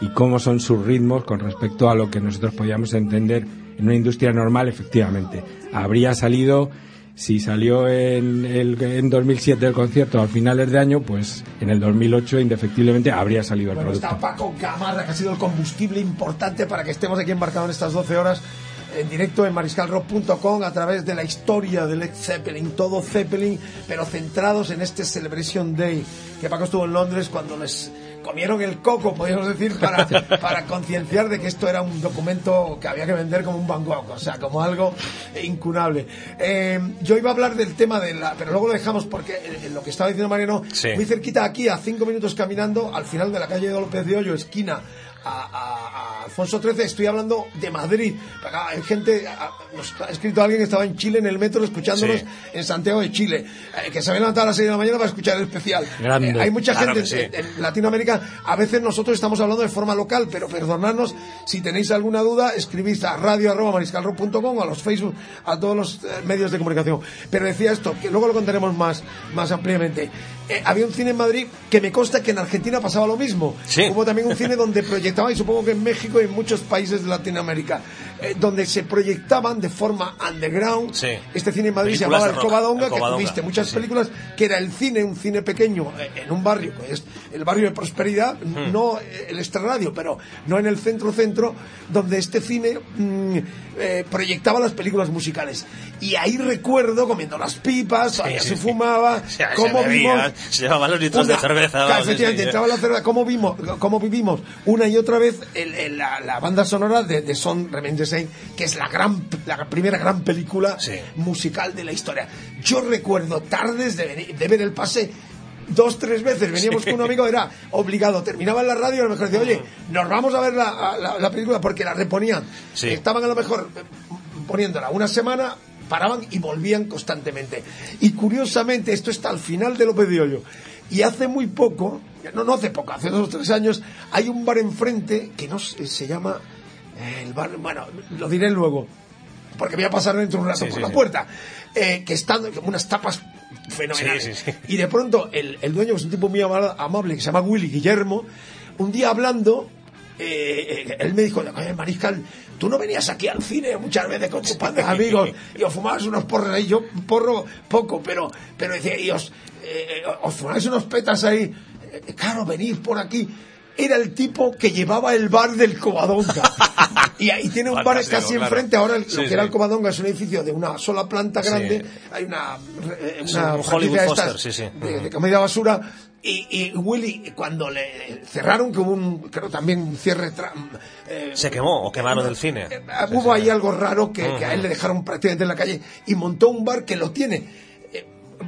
y cómo son sus ritmos con respecto a lo que nosotros podíamos entender en una industria normal, efectivamente. Habría salido, si salió en, el, en 2007 el concierto a finales de año, pues en el 2008 indefectiblemente habría salido el producto. Está Paco Gamarra, que ha sido el combustible importante para que estemos aquí embarcados en estas 12 horas en directo en mariscalrock.com a través de la historia de Led Zeppelin, todo Zeppelin, pero centrados en este Celebration Day, que Paco estuvo en Londres cuando les comieron el coco, podríamos decir, para, para concienciar de que esto era un documento que había que vender como un Van Gogh, o sea, como algo incunable. Eh, yo iba a hablar del tema de la... pero luego lo dejamos porque en lo que estaba diciendo Mariano, muy cerquita aquí, a cinco minutos caminando, al final de la calle de López de Hoyo, esquina a, Alfonso XIII, estoy hablando de Madrid. Hay gente, nos ha escrito alguien que estaba en Chile en el metro escuchándonos en Santiago de Chile, eh, que se había levantado a las 6 de la mañana para escuchar el especial. Eh, hay mucha gente en, Latinoamérica, a veces nosotros estamos hablando de forma local, pero perdonadnos, si tenéis alguna duda, escribís a radio arroba a los Facebook, a todos los eh, medios de comunicación. Pero decía esto, que luego lo contaremos más, más ampliamente. había un cine en Madrid que me consta que en Argentina pasaba lo mismo. Hubo también un cine donde proyectaba y supongo que en México y en muchos países de Latinoamérica, eh, donde se proyectaban de forma underground. Este cine en Madrid se llamaba El Covadonga, que tuviste muchas películas, que era el cine, un cine pequeño eh, en un barrio, que es el barrio de prosperidad, no eh, el extrarradio, pero no en el centro-centro, donde este cine mm, proyectaba las películas musicales. Y ahí recuerdo comiendo las pipas, se fumaba, cómo vimos. Se llevaban los litros de cerveza. entraba la cerveza, cómo, vimos, cómo vivimos una y otra vez el, la, banda sonora de, de Son Remain que es la gran la primera gran película musical de la historia. Yo recuerdo tardes de, de ver el pase dos, tres veces, veníamos con un amigo, era obligado, terminaba en la radio y a lo mejor decía, oye, nos vamos a ver la, la, película porque la reponían. Estaban a lo mejor eh, poniéndola una semana, paraban y volvían constantemente. Y curiosamente, esto está al final de López de Hoyo Y hace muy poco, no, no hace poco, hace dos o tres años, hay un bar enfrente que no se, llama eh, el bar, bueno, lo diré luego, porque voy a pasar dentro de un rato Sí, por sí, la sí. puerta, eh, que están como unas tapas fenomenales. Y de pronto el, el dueño, que es un tipo muy ama- amable, que se llama Willy Guillermo, un día hablando, eh, él me dijo, "Oye, Mariscal, tú no venías aquí al cine muchas veces con tus padres amigos y os fumabas unos porros ahí, yo porro poco, pero, pero decía, y os, eh, os fumabais unos petas ahí, claro, venid por aquí. Era el tipo que llevaba el bar del Covadonga. y ahí tiene un bar casi claro. enfrente. Ahora el- Sí, lo que sí. era el Covadonga es un edificio de una sola planta Sí. grande. Hay una, eh, una un Hollywood de Foster, sí. de- de comedia basura. Y, y Willy, cuando le cerraron, que hubo un, creo también un cierre. eh, Se quemó o quemaron el cine. eh, hubo ahí algo raro que, que a él le dejaron prácticamente en la calle y montó un bar que lo tiene.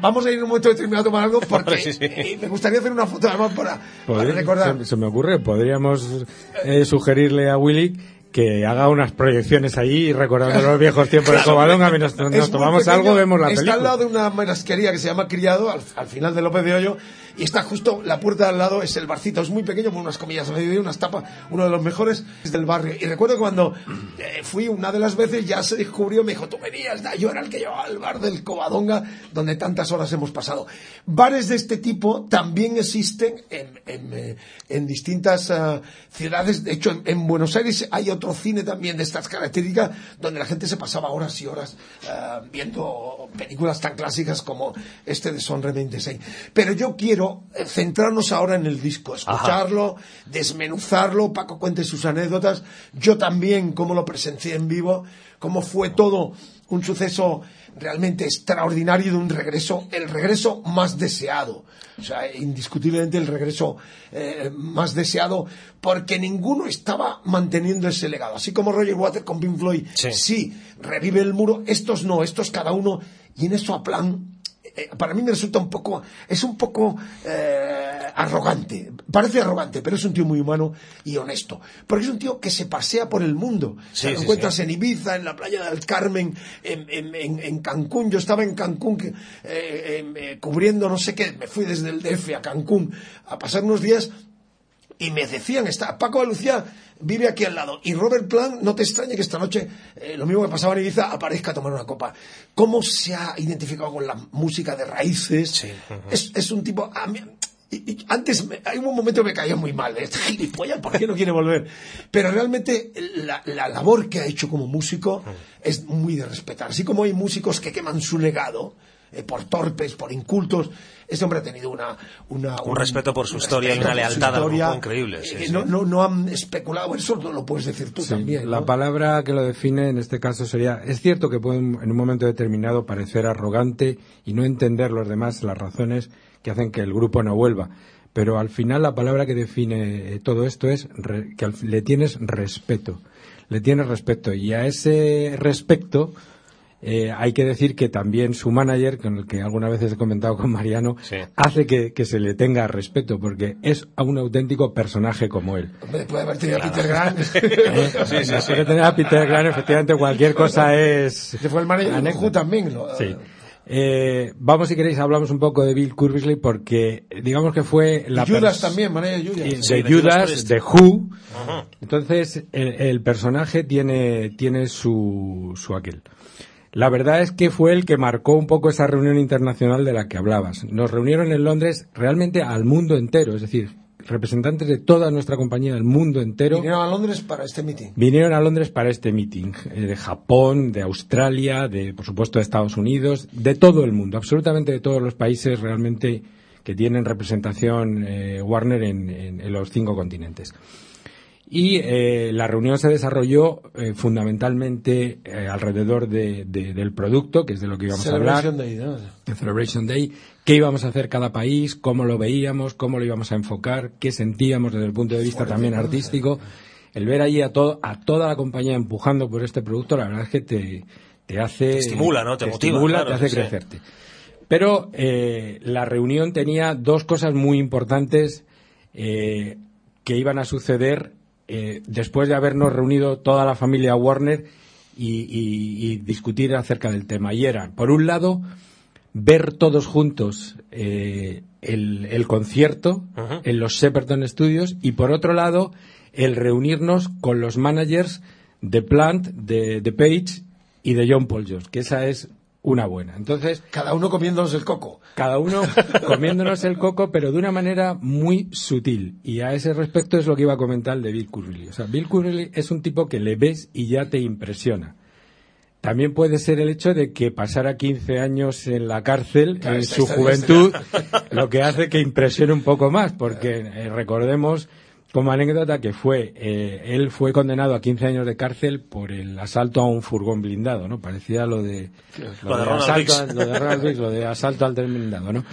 Vamos a ir en un momento determinado a tomar algo porque Sí, sí. eh, me gustaría hacer una foto además para, para recordar. Se, se me ocurre, podríamos eh, sugerirle a Willy que haga unas proyecciones ahí recordando los viejos tiempos de Covadonga, nos, nos muy tomamos pequeño, algo, vemos la Está película. al lado de una marasquería que se llama Criado, al, al final de López de Hoyo, y está justo la puerta de al lado, es el barcito, es muy pequeño, con unas comillas unas tapas, uno de los mejores del barrio. Y recuerdo cuando eh, fui una de las veces, ya se descubrió, me dijo, tú venías, da, yo era el que llevaba el bar del Covadonga, donde tantas horas hemos pasado. Bares de este tipo también existen en, en, eh, en distintas eh, ciudades, de hecho en, en Buenos Aires hay otro cine también de estas características, donde la gente se pasaba horas y horas eh, viendo películas tan clásicas como este de Son 26. Pero yo quiero eh, centrarnos ahora en el disco, escucharlo, desmenuzarlo, Paco cuente sus anécdotas, yo también cómo lo presencié en vivo, cómo fue todo un suceso realmente extraordinario de un regreso, el regreso más deseado. O sea, indiscutiblemente el regreso eh, más deseado porque ninguno estaba manteniendo ese legado. Así como Roger Waters con Pink Floyd, Sí. sí, revive el muro, estos no, estos cada uno, y en eso a plan, eh, para mí me resulta un poco, es un poco eh, arrogante, parece arrogante, pero es un tío muy humano y honesto, porque es un tío que se pasea por el mundo, Sí, se lo sí, encuentras sí. en Ibiza, en la playa del Carmen, en, en- en- en Cancún, yo estaba en Cancún que, eh, eh, cubriendo no sé qué, me fui desde el DF a Cancún a pasar unos días y me decían, está, Paco de Lucía vive aquí al lado. Y Robert Plant, no te extrañe que esta noche, eh, lo mismo que pasaba en Ibiza, aparezca a tomar una copa. ¿Cómo se ha identificado con la música de raíces? Sí, es, es un tipo... a mí- y- y antes, me- hay un momento que me caía muy mal, de este gilipollas, ¿por qué no quiere volver? Pero realmente la, la labor que ha hecho como músico es muy de respetar. Así como hay músicos que queman su legado, eh, por torpes, por incultos, este hombre ha tenido una... una Un respeto por su historia y una lealtad al grupo historia, increíble, sí, eh, sí. No, no, no han especulado, eso no lo puedes decir tú Sí, también. La ¿no? palabra que lo define en este caso sería, es cierto que puede en un momento determinado parecer arrogante y no entender los demás las razones que hacen que el grupo no vuelva, pero al final la palabra que define eh, todo esto es re- que le tienes respeto, le tienes respeto y a ese respeto eh, hay que decir que también su manager, con el que algunas veces he comentado con Mariano, Sí. hace que, que se le tenga respeto porque es un auténtico personaje como él. Hombre, puede haber tenido a Peter Grant. Sí, sí, sí. Que tener a Peter Grant, efectivamente, cualquier cosa es. Este fue el manager de también. lo- Sí. Eh, vamos, si queréis, hablamos un poco de Bill Curbisley porque eh, digamos que fue la Judas también, manager de Judas. de Sí, de Judas de Who. Entonces, el, el personaje tiene, tiene su, su aquel. La verdad es que fue el que marcó un poco esa reunión internacional de la que hablabas. Nos reunieron en Londres realmente al mundo entero, es decir, representantes de toda nuestra compañía del mundo entero Vinieron a Londres para este meeting. vinieron a Londres para este meeting. eh, de Japón, de Australia, de, por supuesto, de Estados Unidos, de todo el mundo, absolutamente de todos los países realmente que tienen representación eh, Warner en, en- en los cinco continentes. Y eh, la reunión se desarrolló eh, fundamentalmente eh, alrededor de- de- del producto, que es de lo que íbamos a hablar. Celebración de ¿no? de Celebration Day, qué íbamos a hacer cada país, cómo lo veíamos, cómo lo íbamos a enfocar, qué sentíamos desde el punto de vista también artístico. El ver allí a, todo, a toda la compañía empujando por este producto, la verdad es que te, te hace... Te estimula, ¿no? Te motiva, estimula, claro, te hace sí. crecerte. Pero eh, la reunión tenía dos cosas muy importantes eh, que iban a suceder eh, después de habernos reunido toda la familia Warner y, y- y discutir acerca del tema. Y eran, por un lado, ver todos juntos eh, el, concierto en los Shepperton Studios y por otro lado el reunirnos con los managers de Plant, de, de Page y de John Paul Jones, que esa es una buena. Entonces, cada uno comiéndonos el coco. Cada uno comiéndonos el coco, pero de una manera muy sutil. Y a ese respecto es lo que iba a comentar de Bill Curley. O sea, Bill Curley es un tipo que le ves y ya te impresiona. También puede ser el hecho de que pasara 15 años en la cárcel en su juventud, lo que hace que impresione un poco más, porque eh, recordemos como anécdota que fue, eh, él fue condenado a 15 años de cárcel por el asalto a un furgón blindado, ¿no? Parecía lo de, lo, de, asalto, lo de lo de asalto al tren blindado, ¿no?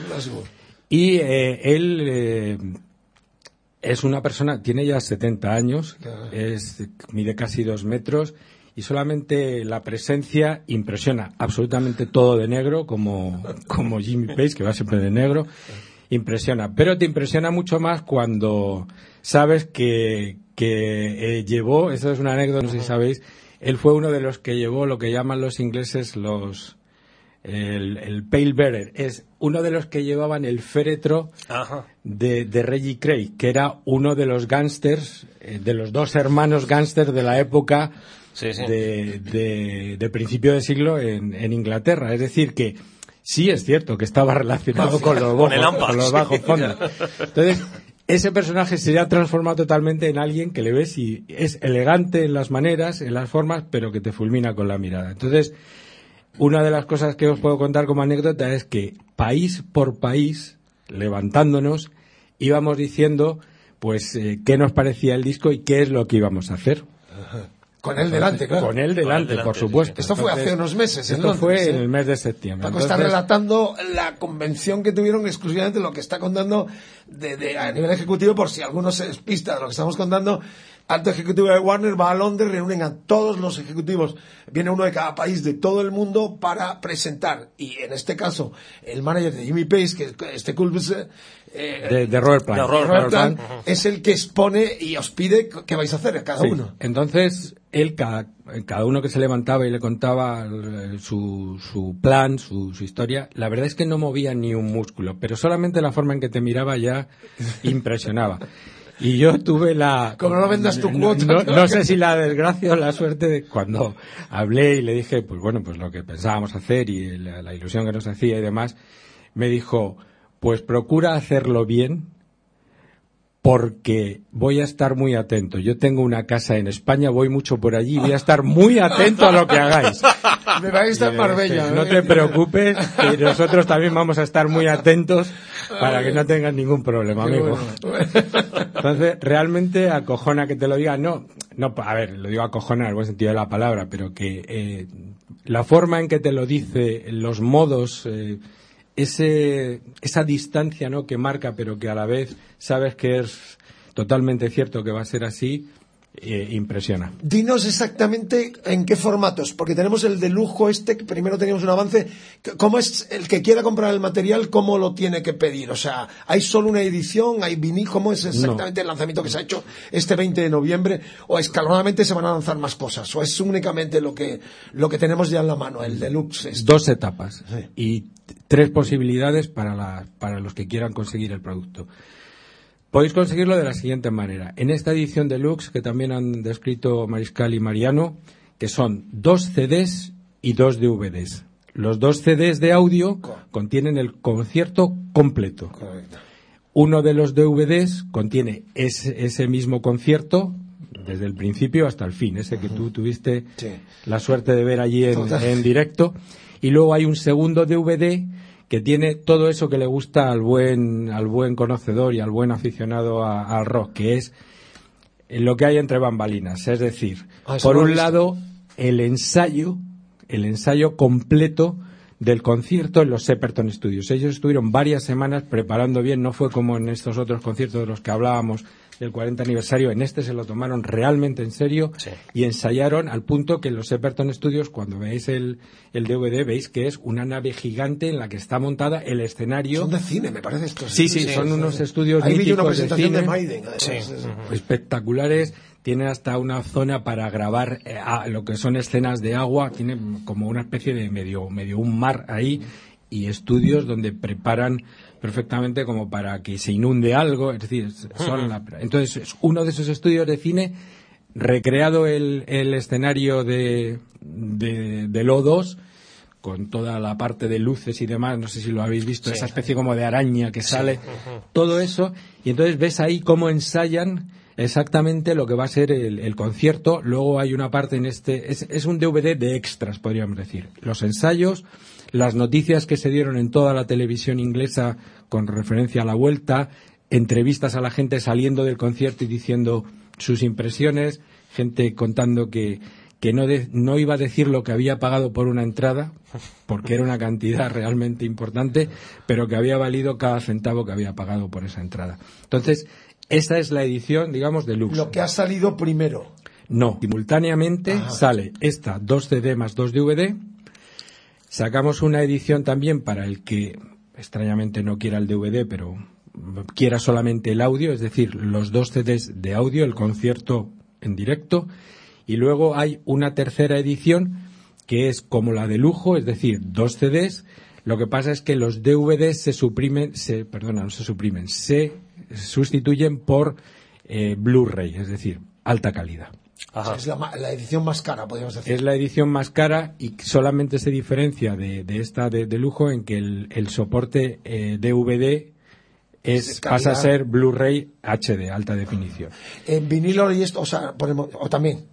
Y eh, él eh, es una persona, tiene ya 70 años, es, mide casi dos metros y solamente la presencia impresiona absolutamente todo de negro, como, como Jimmy Page, que va siempre de negro impresiona. Pero te impresiona mucho más cuando sabes que, que eh, llevó, eso es una anécdota, no sé si sabéis, él fue uno de los que llevó lo que llaman los ingleses los el, el pale bearer, es uno de los que llevaban el féretro de, de, Reggie Craig, que era uno de los gángsters, eh, de los dos hermanos gángsters de la época De, de, de, principio de siglo en, en Inglaterra. Es decir, que sí es cierto que estaba relacionado con los, bajos, fondos. Entonces, ese personaje se ha transformado totalmente en alguien que le ves y es elegante en las maneras, en las formas, pero que te fulmina con la mirada. Entonces, una de las cosas que os puedo contar como anécdota es que país por país, levantándonos, íbamos diciendo pues eh, qué nos parecía el disco y qué es lo que íbamos a hacer. Con él delante, claro. Con él delante, por supuesto. Esto fue hace unos meses. Esto fue en el mes de septiembre. Paco está relatando la convención que tuvieron exclusivamente lo que está contando de, a nivel ejecutivo, por si alguno se despista de lo que estamos contando. Alto ejecutivo de Warner va a Londres, reúnen a todos los ejecutivos, viene uno de cada país de todo el mundo para presentar. Y en este caso, el manager de Jimmy Pace, que es este Culbus, eh, de, Robert Plant. es el que expone y os pide qué vais a hacer cada uno. Entonces, él, cada, cada, uno que se levantaba y le contaba su, su plan, su, su, historia, la verdad es que no movía ni un músculo, pero solamente la forma en que te miraba ya impresionaba. Y yo tuve la... Como no vendas tu cuota. No, sé si la desgracia o la suerte de cuando hablé y le dije, pues bueno, pues lo que pensábamos hacer y la ilusión que nos hacía y demás, me dijo, pues procura hacerlo bien porque voy a estar muy atento. Yo tengo una casa en España, voy mucho por allí, voy a estar muy atento a lo que hagáis. Me vais a estar Marbella. No te preocupes, que nosotros también vamos a estar muy atentos para que no tengas ningún problema, amigo. Entonces, realmente acojona que te lo diga. No, no, a ver, lo digo acojona en el buen sentido de la palabra, pero que eh, la forma en que te lo dice, los modos, eh, ese, esa distancia ¿no? que marca, pero que a la vez sabes que es totalmente cierto que va a ser así, eh, impresiona. Dinos exactamente en qué formatos, porque tenemos el de lujo este, que primero teníamos un avance. ¿Cómo es el que quiera comprar el material, cómo lo tiene que pedir? O sea, ¿hay solo una edición? ¿Hay vinil? ¿Cómo es exactamente el lanzamiento que se ha hecho este 20 de noviembre? ¿O escalonadamente se van a lanzar más cosas? ¿O es únicamente lo que, lo que tenemos ya en la mano, el deluxe? Este? Dos etapas. Y tres posibilidades para, para los que quieran conseguir el producto. Podéis conseguirlo de la siguiente manera. En esta edición deluxe, que también han descrito Mariscal y Mariano, que son dos CDs y dos DVDs. Los dos CDs de audio contienen el concierto completo. Uno de los DVDs contiene ese, mismo concierto desde el principio hasta el fin, ese que tú tuviste la suerte de ver allí en directo y luego hay un segundo DVD que tiene todo eso que le gusta al buen, al buen conocedor y al buen aficionado al rock, que es lo que hay entre bambalinas. Es decir, ah, por un lado, el ensayo, el ensayo completo del concierto en los Shepperton Studios. Ellos estuvieron varias semanas preparando bien, no fue como en estos otros conciertos de los que hablábamos del 40 aniversario, en este se lo tomaron realmente en serio y ensayaron al punto que en los Shepperton Studios, cuando veis el, el, DVD, veis que es una nave gigante en la que está montada el escenario. Son de cine, me parece esto. Sí, sí, son unos estudios Ahí una presentación de, Maiden. espectaculares. Tiene hasta una zona para grabar eh, lo que son escenas de agua, tiene como una especie de medio, medio un mar ahí y estudios donde preparan perfectamente como para que se inunde algo, es decir, son la, entonces uno de esos estudios de cine recreado el, el escenario de, de, del O2 con toda la parte de luces y demás, no sé si lo habéis visto, esa especie como de araña que sale, todo eso, y entonces ves ahí cómo ensayan exactamente lo que va a ser el, concierto. Luego hay una parte en este, es, es, un DVD de extras, podríamos decir. Los ensayos, las noticias que se dieron en toda la televisión inglesa con referencia a la vuelta, entrevistas a la gente saliendo del concierto y diciendo sus impresiones, gente contando que que no, no iba a decir lo que había pagado por una entrada, porque era una cantidad realmente importante, pero que había valido cada centavo que había pagado por esa entrada. Entonces, esa es la edición, digamos, de lujo. Lo que ha salido primero. No, simultáneamente sale esta, dos CD más dos DVD. Sacamos una edición también para el que extrañamente no quiera el DVD, pero quiera solamente el audio, es decir, los dos CDs de audio, el concierto en directo y luego hay una tercera edición que es como la de lujo, es decir, dos CDs. Lo que pasa es que los DVDs se suprimen, se, perdona, no se suprimen, se sustituyen por eh, Blu-ray, es decir, alta calidad. Es la, edición más cara, podríamos decir. Es la edición más cara y solamente se diferencia de, esta de, lujo en que el, soporte eh, DVD es, pasa a ser Blu-ray HD, alta definición. En vinilo y esto, o sea, o también.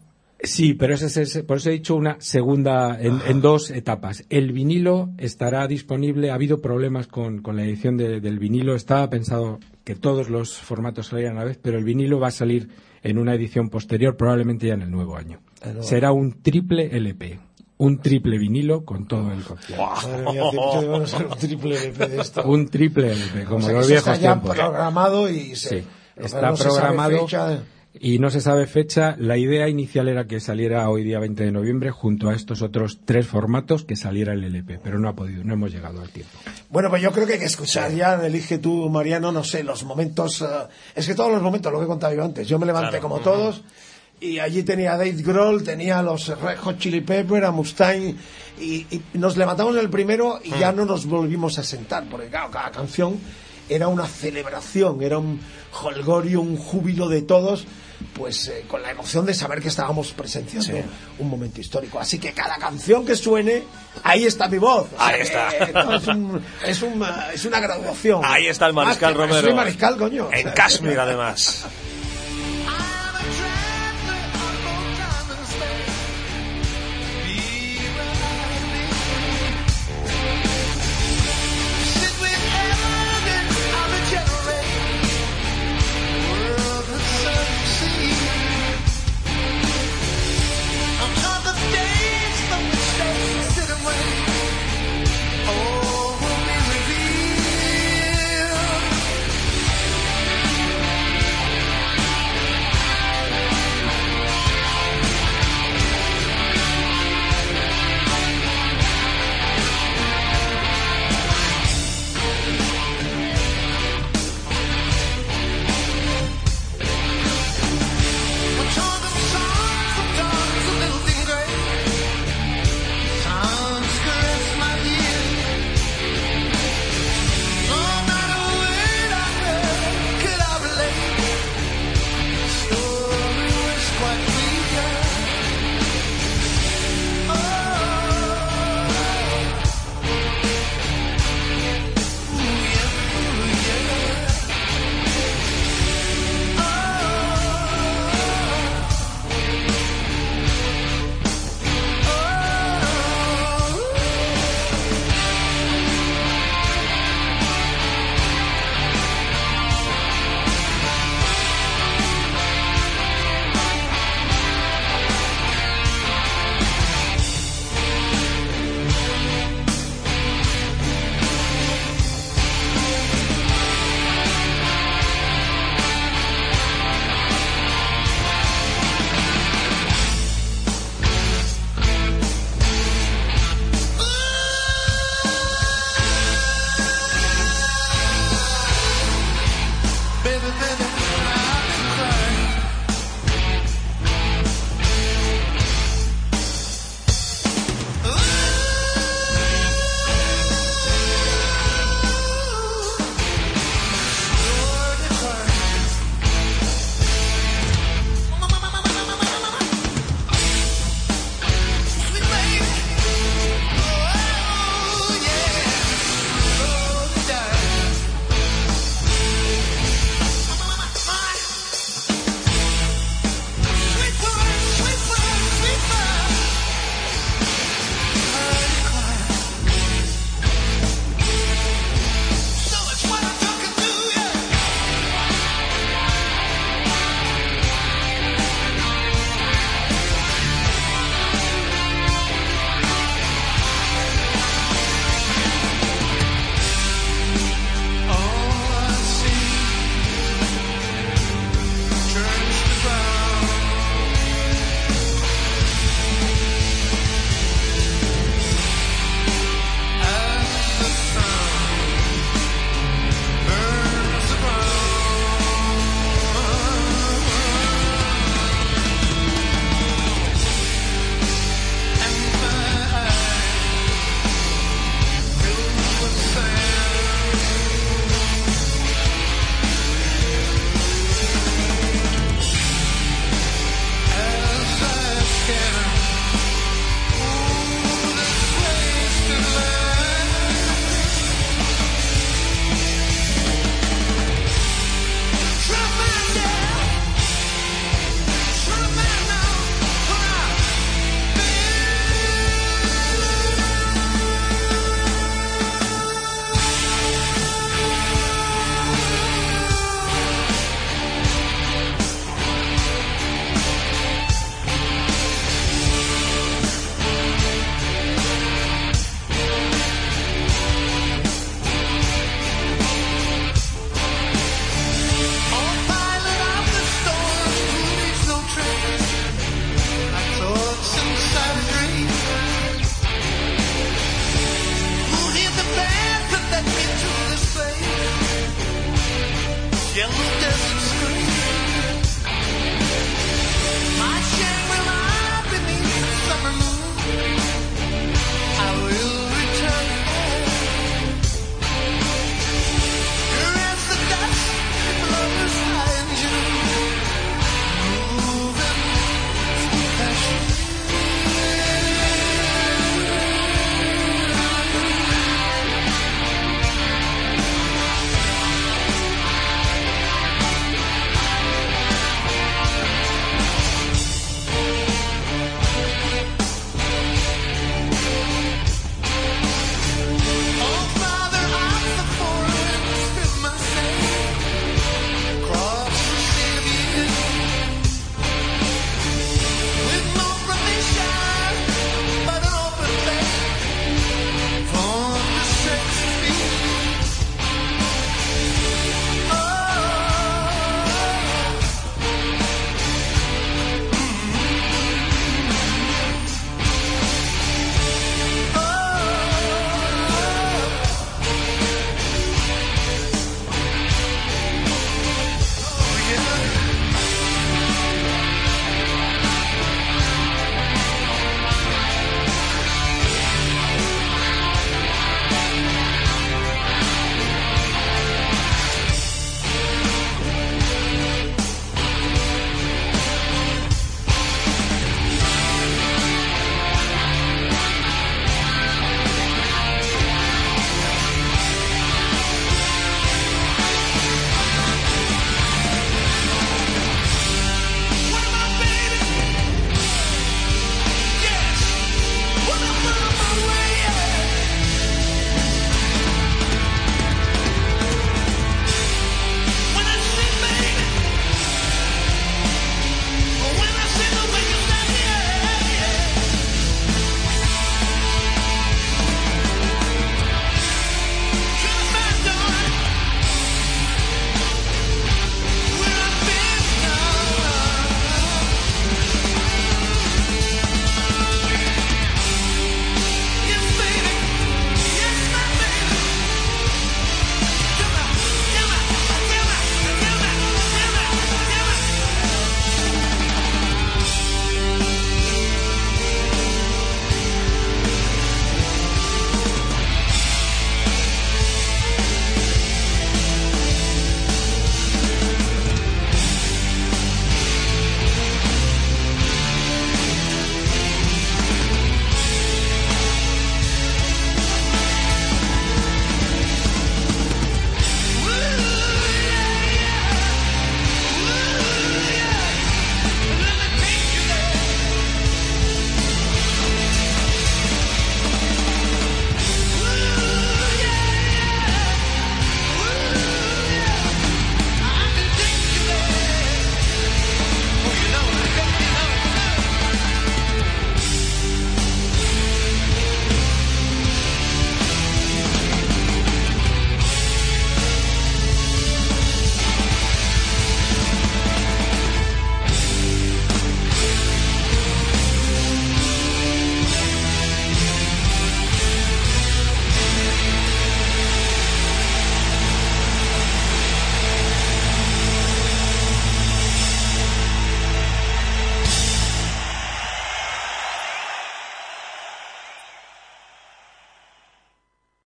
Sí, pero ese es, por eso he dicho una segunda en, dos etapas. El vinilo estará disponible. Ha habido problemas con, la edición del vinilo. Estaba pensado que todos los formatos salieran a la vez, pero el vinilo va a salir en una edición posterior, probablemente ya en el nuevo año. Será un triple LP. Un triple vinilo con todo el concierto. un triple LP de esto. Un triple LP, como los viejos está ya programado y se, está programado y no se sabe fecha. La idea inicial era que saliera hoy día 20 de noviembre junto a estos otros tres formatos que saliera el LP, pero no ha podido, no hemos llegado al tiempo. Bueno, pues yo creo que hay que escuchar ya, elige tú, Mariano, no sé, los momentos, eh, es que todos los momentos, lo que he contado yo antes, yo me levanté como todos y allí tenía a Dave Grohl, tenía a los Red Hot Chili Pepper, a Mustaine y, nos levantamos en el primero y ya mm. no nos volvimos a sentar, porque cada canción era una celebración, era un holgorio, un júbilo de todos pues eh, con la emoción de saber que estábamos presenciando un momento histórico. Así que cada canción que suene, ahí está mi voz. ahí está. Es, un, es, una graduación. Ahí está el Mariscal Romero. Mariscal, coño. En Kashmir, además.